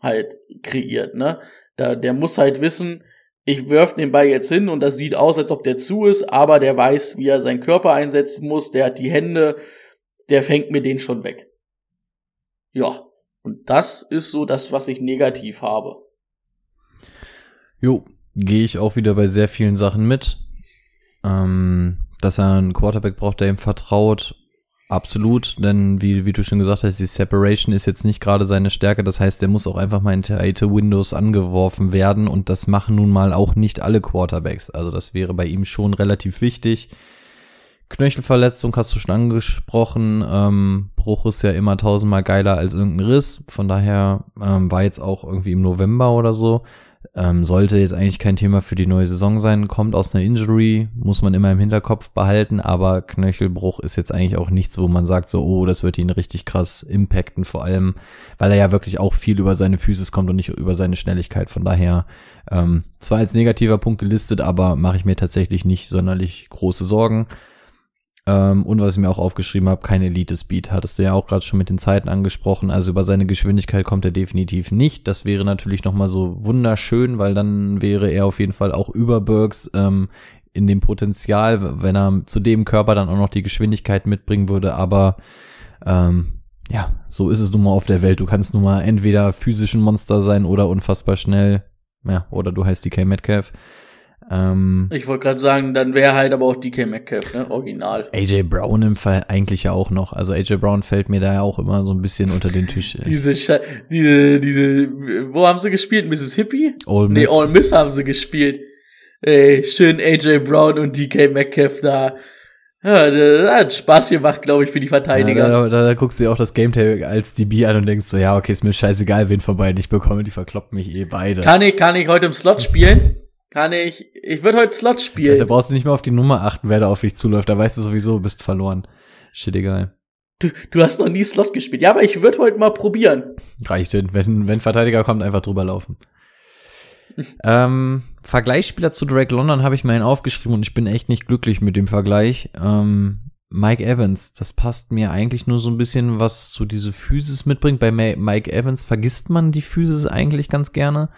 halt kreiert. Ne? Da, der muss halt wissen, ich werf den Ball jetzt hin und das sieht aus, als ob der zu ist, aber der weiß, wie er seinen Körper einsetzen muss, der hat die Hände, der fängt mir den schon weg. Ja, und das ist so das, was ich negativ habe. Jo, gehe ich auch wieder bei sehr vielen Sachen mit. Ähm, dass er einen Quarterback braucht, der ihm vertraut. Absolut, denn wie, wie du schon gesagt hast, die Separation ist jetzt nicht gerade seine Stärke. Das heißt, der muss auch einfach mal in tighte Windows angeworfen werden und das machen nun mal auch nicht alle Quarterbacks. Also das wäre bei ihm schon relativ wichtig. Knöchelverletzung hast du schon angesprochen. Ähm, Bruch ist ja immer tausendmal geiler als irgendein Riss. Von daher ähm, war jetzt auch irgendwie im November oder so Ähm, sollte jetzt eigentlich kein Thema für die neue Saison sein, kommt aus einer Injury, muss man immer im Hinterkopf behalten, aber Knöchelbruch ist jetzt eigentlich auch nichts, wo man sagt so, oh, das wird ihn richtig krass impacten, vor allem, weil er ja wirklich auch viel über seine Physis kommt und nicht über seine Schnelligkeit. Von daher, ähm, zwar als negativer Punkt gelistet, aber mache ich mir tatsächlich nicht sonderlich große Sorgen. Ähm, und was ich mir auch aufgeschrieben habe, kein Elite-Speed. Hattest du ja auch gerade schon mit den Zeiten angesprochen. Also über seine Geschwindigkeit kommt er definitiv nicht. Das wäre natürlich nochmal so wunderschön, weil dann wäre er auf jeden Fall auch über Burks ähm, in dem Potenzial, wenn er zu dem Körper dann auch noch die Geschwindigkeit mitbringen würde. Aber ähm, ja, so ist es nun mal auf der Welt. Du kannst nun mal entweder physischen Monster sein oder unfassbar schnell. Ja, oder du heißt DK Metcalf. Ähm, ich wollte gerade sagen, dann wäre halt aber auch DK Metcalf, ne? Original. AJ Brown im Fall eigentlich ja auch noch. Also AJ Brown fällt mir da ja auch immer so ein bisschen unter den Tisch. diese, Sche diese, diese, wo haben sie gespielt? Mississippi? Ole Miss. Nee, Ole Miss haben sie gespielt. Ey, schön AJ Brown und DK Metcalf da. Ja, das hat Spaß gemacht, glaube ich, für die Verteidiger. Ja, da, da, da, guckst du dir auch das Game Tape als DB an und denkst so, ja, okay, ist mir scheißegal, wen von beiden ich bekomme, die verkloppen mich eh beide. Kann ich, kann ich heute im Slot spielen? Kann ich. Ich würde heute Slot spielen. Da brauchst du nicht mehr auf die Nummer achten, wer da auf dich zuläuft. Da weißt du sowieso, du bist verloren. Shit, egal. Du, du hast noch nie Slot gespielt. Ja, aber ich würde heute mal probieren. Reicht denn, wenn, wenn Verteidiger kommt, einfach drüber laufen. ähm, Vergleichsspieler zu Drake London habe ich mir einen aufgeschrieben und ich bin echt nicht glücklich mit dem Vergleich. Ähm, Mike Evans, das passt mir eigentlich nur so ein bisschen, was zu diese Physis mitbringt. Bei Mike Evans vergisst man die Physis eigentlich ganz gerne.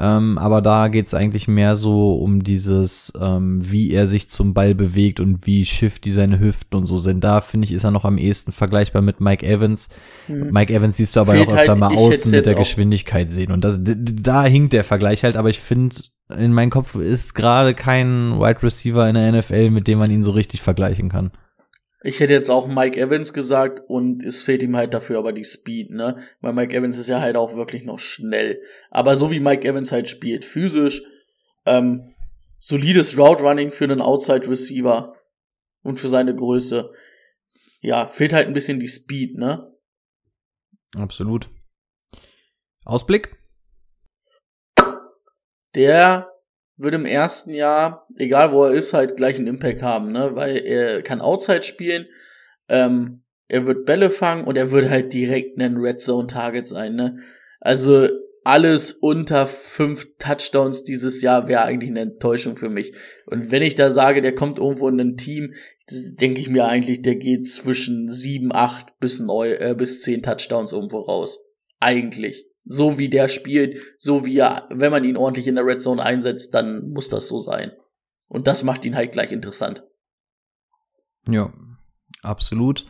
Ähm, aber da geht's eigentlich mehr so um dieses, ähm, wie er sich zum Ball bewegt und wie shifty seine Hüften und so sind. Da finde ich, ist er noch am ehesten vergleichbar mit Mike Evans. Mhm. Mike Evans siehst du aber Fehlt auch öfter halt, mal außen mit der Geschwindigkeit sehen. Und das, da hinkt der Vergleich halt, aber ich finde, in meinem Kopf ist gerade kein Wide Receiver in der NFL, mit dem man ihn so richtig vergleichen kann. Ich hätte jetzt auch Mike Evans gesagt und es fehlt ihm halt dafür aber die Speed, ne? Weil Mike Evans ist ja halt auch wirklich noch schnell. Aber so wie Mike Evans halt spielt, physisch, ähm, solides Route Running für einen Outside Receiver und für seine Größe. Ja, fehlt halt ein bisschen die Speed, ne? Absolut. Ausblick? Der wird im ersten Jahr, egal wo er ist, halt gleich einen Impact haben, ne? Weil er kann Outside spielen, ähm, er wird Bälle fangen und er wird halt direkt ein Red Zone Target sein, ne? Also alles unter fünf Touchdowns dieses Jahr wäre eigentlich eine Enttäuschung für mich. Und wenn ich da sage, der kommt irgendwo in ein Team, denke ich mir eigentlich, der geht zwischen sieben, acht bis neun, äh, bis zehn Touchdowns irgendwo raus. Eigentlich so wie der spielt, so wie er, wenn man ihn ordentlich in der Red Zone einsetzt, dann muss das so sein. Und das macht ihn halt gleich interessant. Ja, absolut.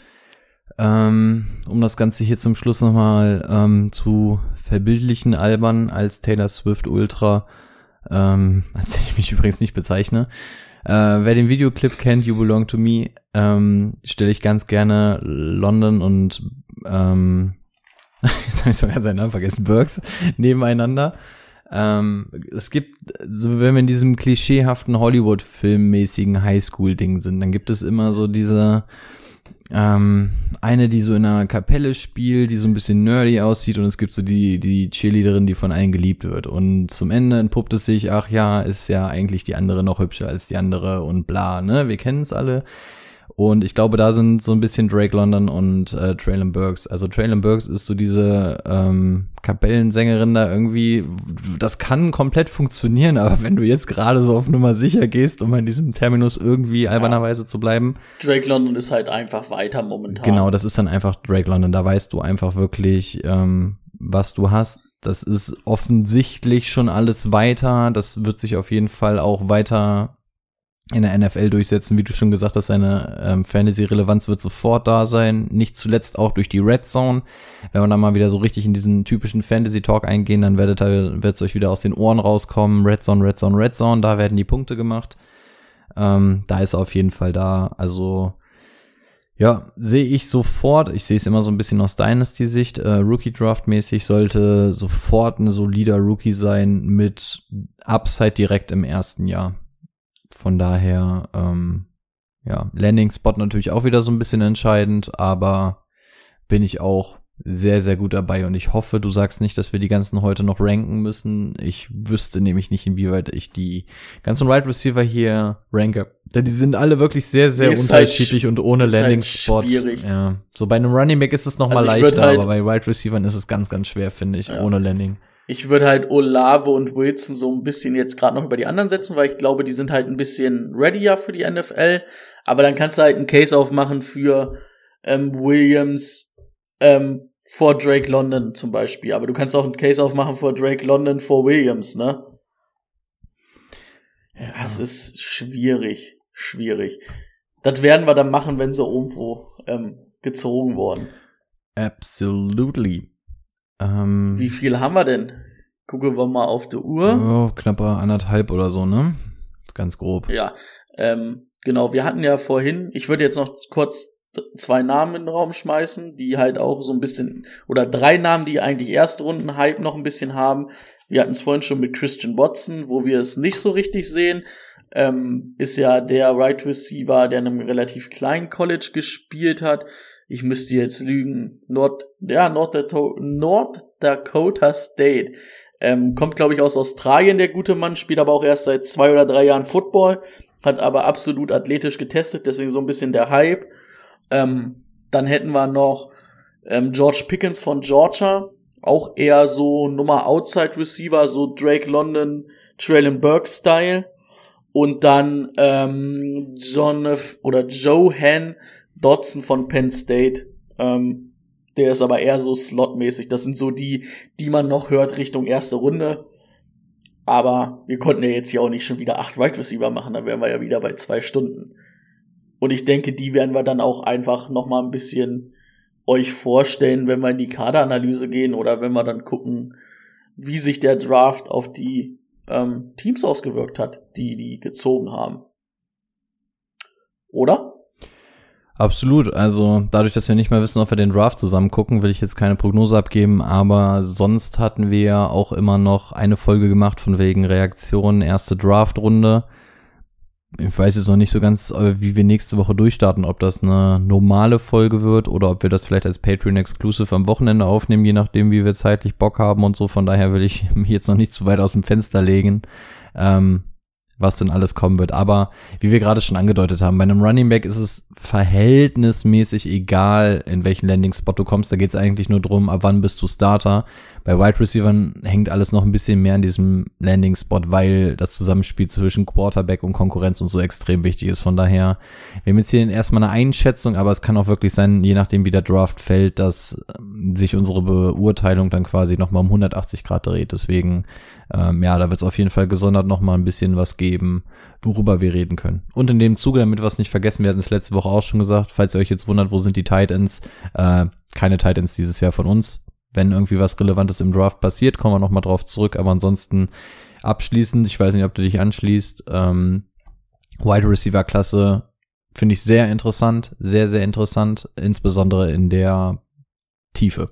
Ähm, um das Ganze hier zum Schluss nochmal ähm, zu verbildlichen, albern als Taylor Swift Ultra, ähm, als ich mich übrigens nicht bezeichne. Äh, wer den Videoclip kennt, You Belong to Me, ähm, stelle ich ganz gerne London und ähm, jetzt habe ich sogar seinen Namen vergessen, Burks, nebeneinander. Ähm, es gibt, so wenn wir in diesem klischeehaften Hollywood-Filmmäßigen Highschool-Ding sind, dann gibt es immer so diese ähm, eine, die so in einer Kapelle spielt, die so ein bisschen nerdy aussieht und es gibt so die, die Cheerleaderin, die von allen geliebt wird. Und zum Ende entpuppt es sich, ach ja, ist ja eigentlich die andere noch hübscher als die andere und bla, ne? Wir kennen es alle. Und ich glaube, da sind so ein bisschen Drake London und äh, Traylon Burks. Also Traylon Burks ist so diese ähm, Kapellensängerin da irgendwie, das kann komplett funktionieren, aber wenn du jetzt gerade so auf Nummer sicher gehst, um in diesem Terminus irgendwie albernerweise zu bleiben. Drake London ist halt einfach weiter momentan. Genau, das ist dann einfach Drake London. Da weißt du einfach wirklich, ähm, was du hast. Das ist offensichtlich schon alles weiter. Das wird sich auf jeden Fall auch weiter in der NFL durchsetzen. Wie du schon gesagt hast, seine ähm, Fantasy-Relevanz wird sofort da sein. Nicht zuletzt auch durch die Red Zone. Wenn wir dann mal wieder so richtig in diesen typischen Fantasy-Talk eingehen, dann werdet wird's euch wieder aus den Ohren rauskommen. Red Zone, Red Zone, Red Zone. Da werden die Punkte gemacht. Ähm, da ist er auf jeden Fall da. Also, ja, sehe ich sofort. Ich sehe es immer so ein bisschen aus Dynasty-Sicht. Äh, Rookie-Draft-mäßig sollte sofort ein solider Rookie sein mit Upside direkt im ersten Jahr. Von daher, ähm, ja, Landing Spot natürlich auch wieder so ein bisschen entscheidend, aber bin ich auch sehr, sehr gut dabei. Und ich hoffe, du sagst nicht, dass wir die ganzen heute noch ranken müssen. Ich wüsste nämlich nicht, inwieweit ich die ganzen Wide right Receiver hier ranke. Denn die sind alle wirklich sehr, sehr halt unterschiedlich halt, und ohne Landing Spot. Halt ja. So bei einem Running Back ist es noch also leichter, halt, aber bei Wide right Receivern ist es ganz, ganz schwer, finde ich, ja. ohne Landing. Ich würde halt Olave und Wilson so ein bisschen jetzt gerade noch über die anderen setzen, weil ich glaube, die sind halt ein bisschen readier für die NFL. Aber dann kannst du halt einen Case aufmachen für ähm, Williams ähm, vor Drake London zum Beispiel. Aber du kannst auch einen Case aufmachen vor Drake London vor Williams, ne? Ja. Das ist schwierig, schwierig. Das werden wir dann machen, wenn sie irgendwo ähm, gezogen wurden. Absolutely. Ähm, Wie viel haben wir denn? Gucken wir mal auf die Uhr. Oh, knapper anderthalb oder so, ne? Ganz grob. Ja, ähm, genau. Wir hatten ja vorhin, ich würde jetzt noch kurz zwei Namen in den Raum schmeißen, die halt auch so ein bisschen, oder drei Namen, die eigentlich Erstrunden-Hype noch ein bisschen haben. Wir hatten es vorhin schon mit Christian Watson, wo wir es nicht so richtig sehen. Ähm, ist ja der Right Receiver, der in einem relativ kleinen College gespielt hat. Ich müsste jetzt lügen. Nord, ja, Dakota, North Dakota State. Ähm, kommt, glaube ich, aus Australien, der gute Mann, spielt aber auch erst seit zwei oder drei Jahren Football, hat aber absolut athletisch getestet, deswegen so ein bisschen der Hype. Ähm, dann hätten wir noch ähm, George Pickens von Georgia, auch eher so Nummer Outside Receiver, so Drake London, Traylon Burke Style. Und dann ähm, John oder Johan Dodson von Penn State. Ähm, der ist aber eher so slotmäßig. Das sind so die, die man noch hört Richtung erste Runde. Aber wir konnten ja jetzt hier auch nicht schon wieder acht Wide Receiver machen, dann wären wir ja wieder bei zwei Stunden. Und ich denke, die werden wir dann auch einfach noch mal ein bisschen euch vorstellen, wenn wir in die Kaderanalyse gehen oder wenn wir dann gucken, wie sich der Draft auf die ähm, Teams ausgewirkt hat, die die gezogen haben. Oder? Absolut. Also dadurch, dass wir nicht mehr wissen, ob wir den Draft zusammen gucken, will ich jetzt keine Prognose abgeben. Aber sonst hatten wir auch immer noch eine Folge gemacht von wegen Reaktionen, erste Draftrunde ich weiß jetzt noch nicht so ganz, äh, wie wir nächste Woche durchstarten, ob das eine normale Folge wird oder ob wir das vielleicht als Patreon Exclusive am Wochenende aufnehmen, je nachdem, wie wir zeitlich Bock haben und so. Von daher will ich mich jetzt noch nicht zu weit aus dem Fenster legen. Ähm, was denn alles kommen wird. Aber wie wir gerade schon angedeutet haben, bei einem Running Back ist es verhältnismäßig egal, in welchen Landing Spot du kommst. Da geht es eigentlich nur drum, ab wann bist du Starter. Bei Wide Receivern hängt alles noch ein bisschen mehr an diesem Landing Spot, weil das Zusammenspiel zwischen Quarterback und Konkurrenz und so extrem wichtig ist. Von daher, wir haben jetzt hier erstmal eine Einschätzung, aber es kann auch wirklich sein, je nachdem wie der Draft fällt, dass ähm, sich unsere Beurteilung dann quasi nochmal um 180 Grad dreht. Deswegen ähm, ja, da wird es auf jeden Fall gesondert noch mal ein bisschen was geben, worüber wir reden können. Und in dem Zuge, damit wir es nicht vergessen, wir hatten es letzte Woche auch schon gesagt, falls ihr euch jetzt wundert, wo sind die Titans, äh, keine Titans dieses Jahr von uns. Wenn irgendwie was Relevantes im Draft passiert, kommen wir noch mal drauf zurück. Aber ansonsten abschließend, ich weiß nicht, ob du dich anschließt, ähm, Wide Receiver Klasse finde ich sehr interessant, sehr, sehr interessant, insbesondere in der Tiefe.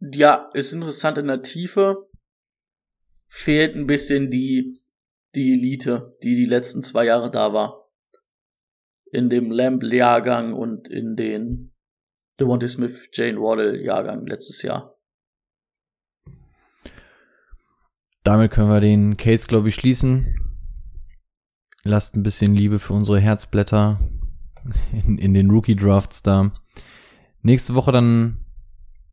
Ja, ist interessant in der Tiefe. Fehlt ein bisschen die, die Elite, die die letzten zwei Jahre da war. In dem Lamb-Jahrgang und in den Devontae Smith, Jane Waddle-Jahrgang letztes Jahr. Damit können wir den Case, glaube ich, schließen. Lasst ein bisschen Liebe für unsere Herzblätter in, in den Rookie-Drafts da. Nächste Woche dann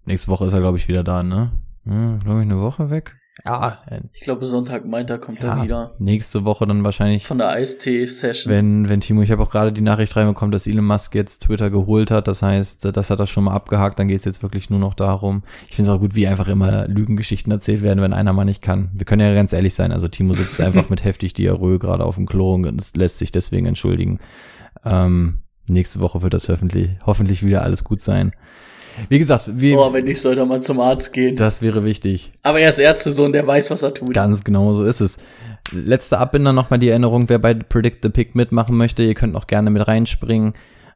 Nächste Woche ist er, glaube ich, wieder da, ne? Ja, glaube ich, eine Woche weg. Ja. Ich glaube, Sonntag, Montag kommt ja, er wieder. Nächste Woche dann wahrscheinlich. Von der Eistee-Session. Wenn, wenn Timo, ich habe auch gerade die Nachricht reinbekommen, dass Elon Musk jetzt Twitter geholt hat. Das heißt, das hat er schon mal abgehakt. Dann geht es jetzt wirklich nur noch darum. Ich finde es auch gut, wie einfach immer Lügengeschichten erzählt werden, wenn einer mal nicht kann. Wir können ja ganz ehrlich sein. Also Timo sitzt einfach mit heftig Diarrhoe gerade auf dem Klo und lässt sich deswegen entschuldigen. Ähm, nächste Woche wird das hoffentlich, hoffentlich wieder alles gut sein. Wie gesagt, wie. Oh, wenn nicht, sollte mal zum Arzt gehen. Das wäre wichtig. Aber er ist Ärztesohn, der weiß, was er tut. Ganz genau so ist es. Letzter Abbinder nochmal die Erinnerung, wer bei Predict the Pick mitmachen möchte, ihr könnt auch gerne mit reinspringen.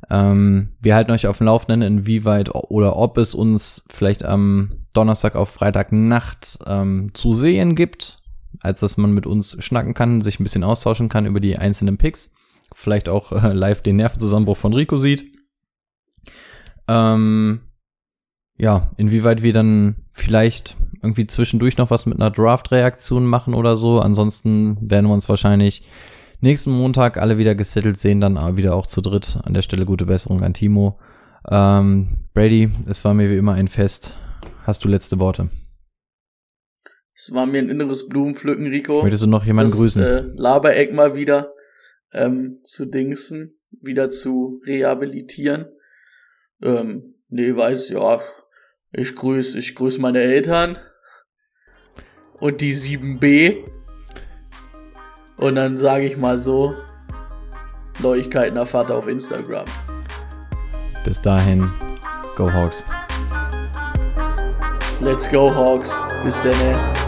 Ähm, wir halten euch auf dem Laufenden, inwieweit oder ob es uns vielleicht am Donnerstag auf Freitagnacht ähm, zu sehen gibt, als dass man mit uns schnacken kann, sich ein bisschen austauschen kann über die einzelnen Picks. Vielleicht auch äh, live den Nervenzusammenbruch von Rico sieht. Ähm, ja, inwieweit wir dann vielleicht irgendwie zwischendurch noch was mit einer Draft-Reaktion machen oder so. Ansonsten werden wir uns wahrscheinlich nächsten Montag alle wieder gesettelt sehen, dann wieder auch zu dritt. An der Stelle gute Besserung an Timo. Ähm, Brady, es war mir wie immer ein Fest. Hast du letzte Worte? Es war mir ein inneres Blumenpflücken, Rico. Möchtest du noch jemanden das, grüßen? Äh, Labereck mal wieder ähm, zu dingsen, wieder zu rehabilitieren. Ähm, nee, weiß, ja, ich grüße, ich grüße meine Eltern und die 7b. Und dann sage ich mal so, Neuigkeiten erfahrt auf Instagram. Bis dahin, go Hawks. Let's go Hawks. Bis dann.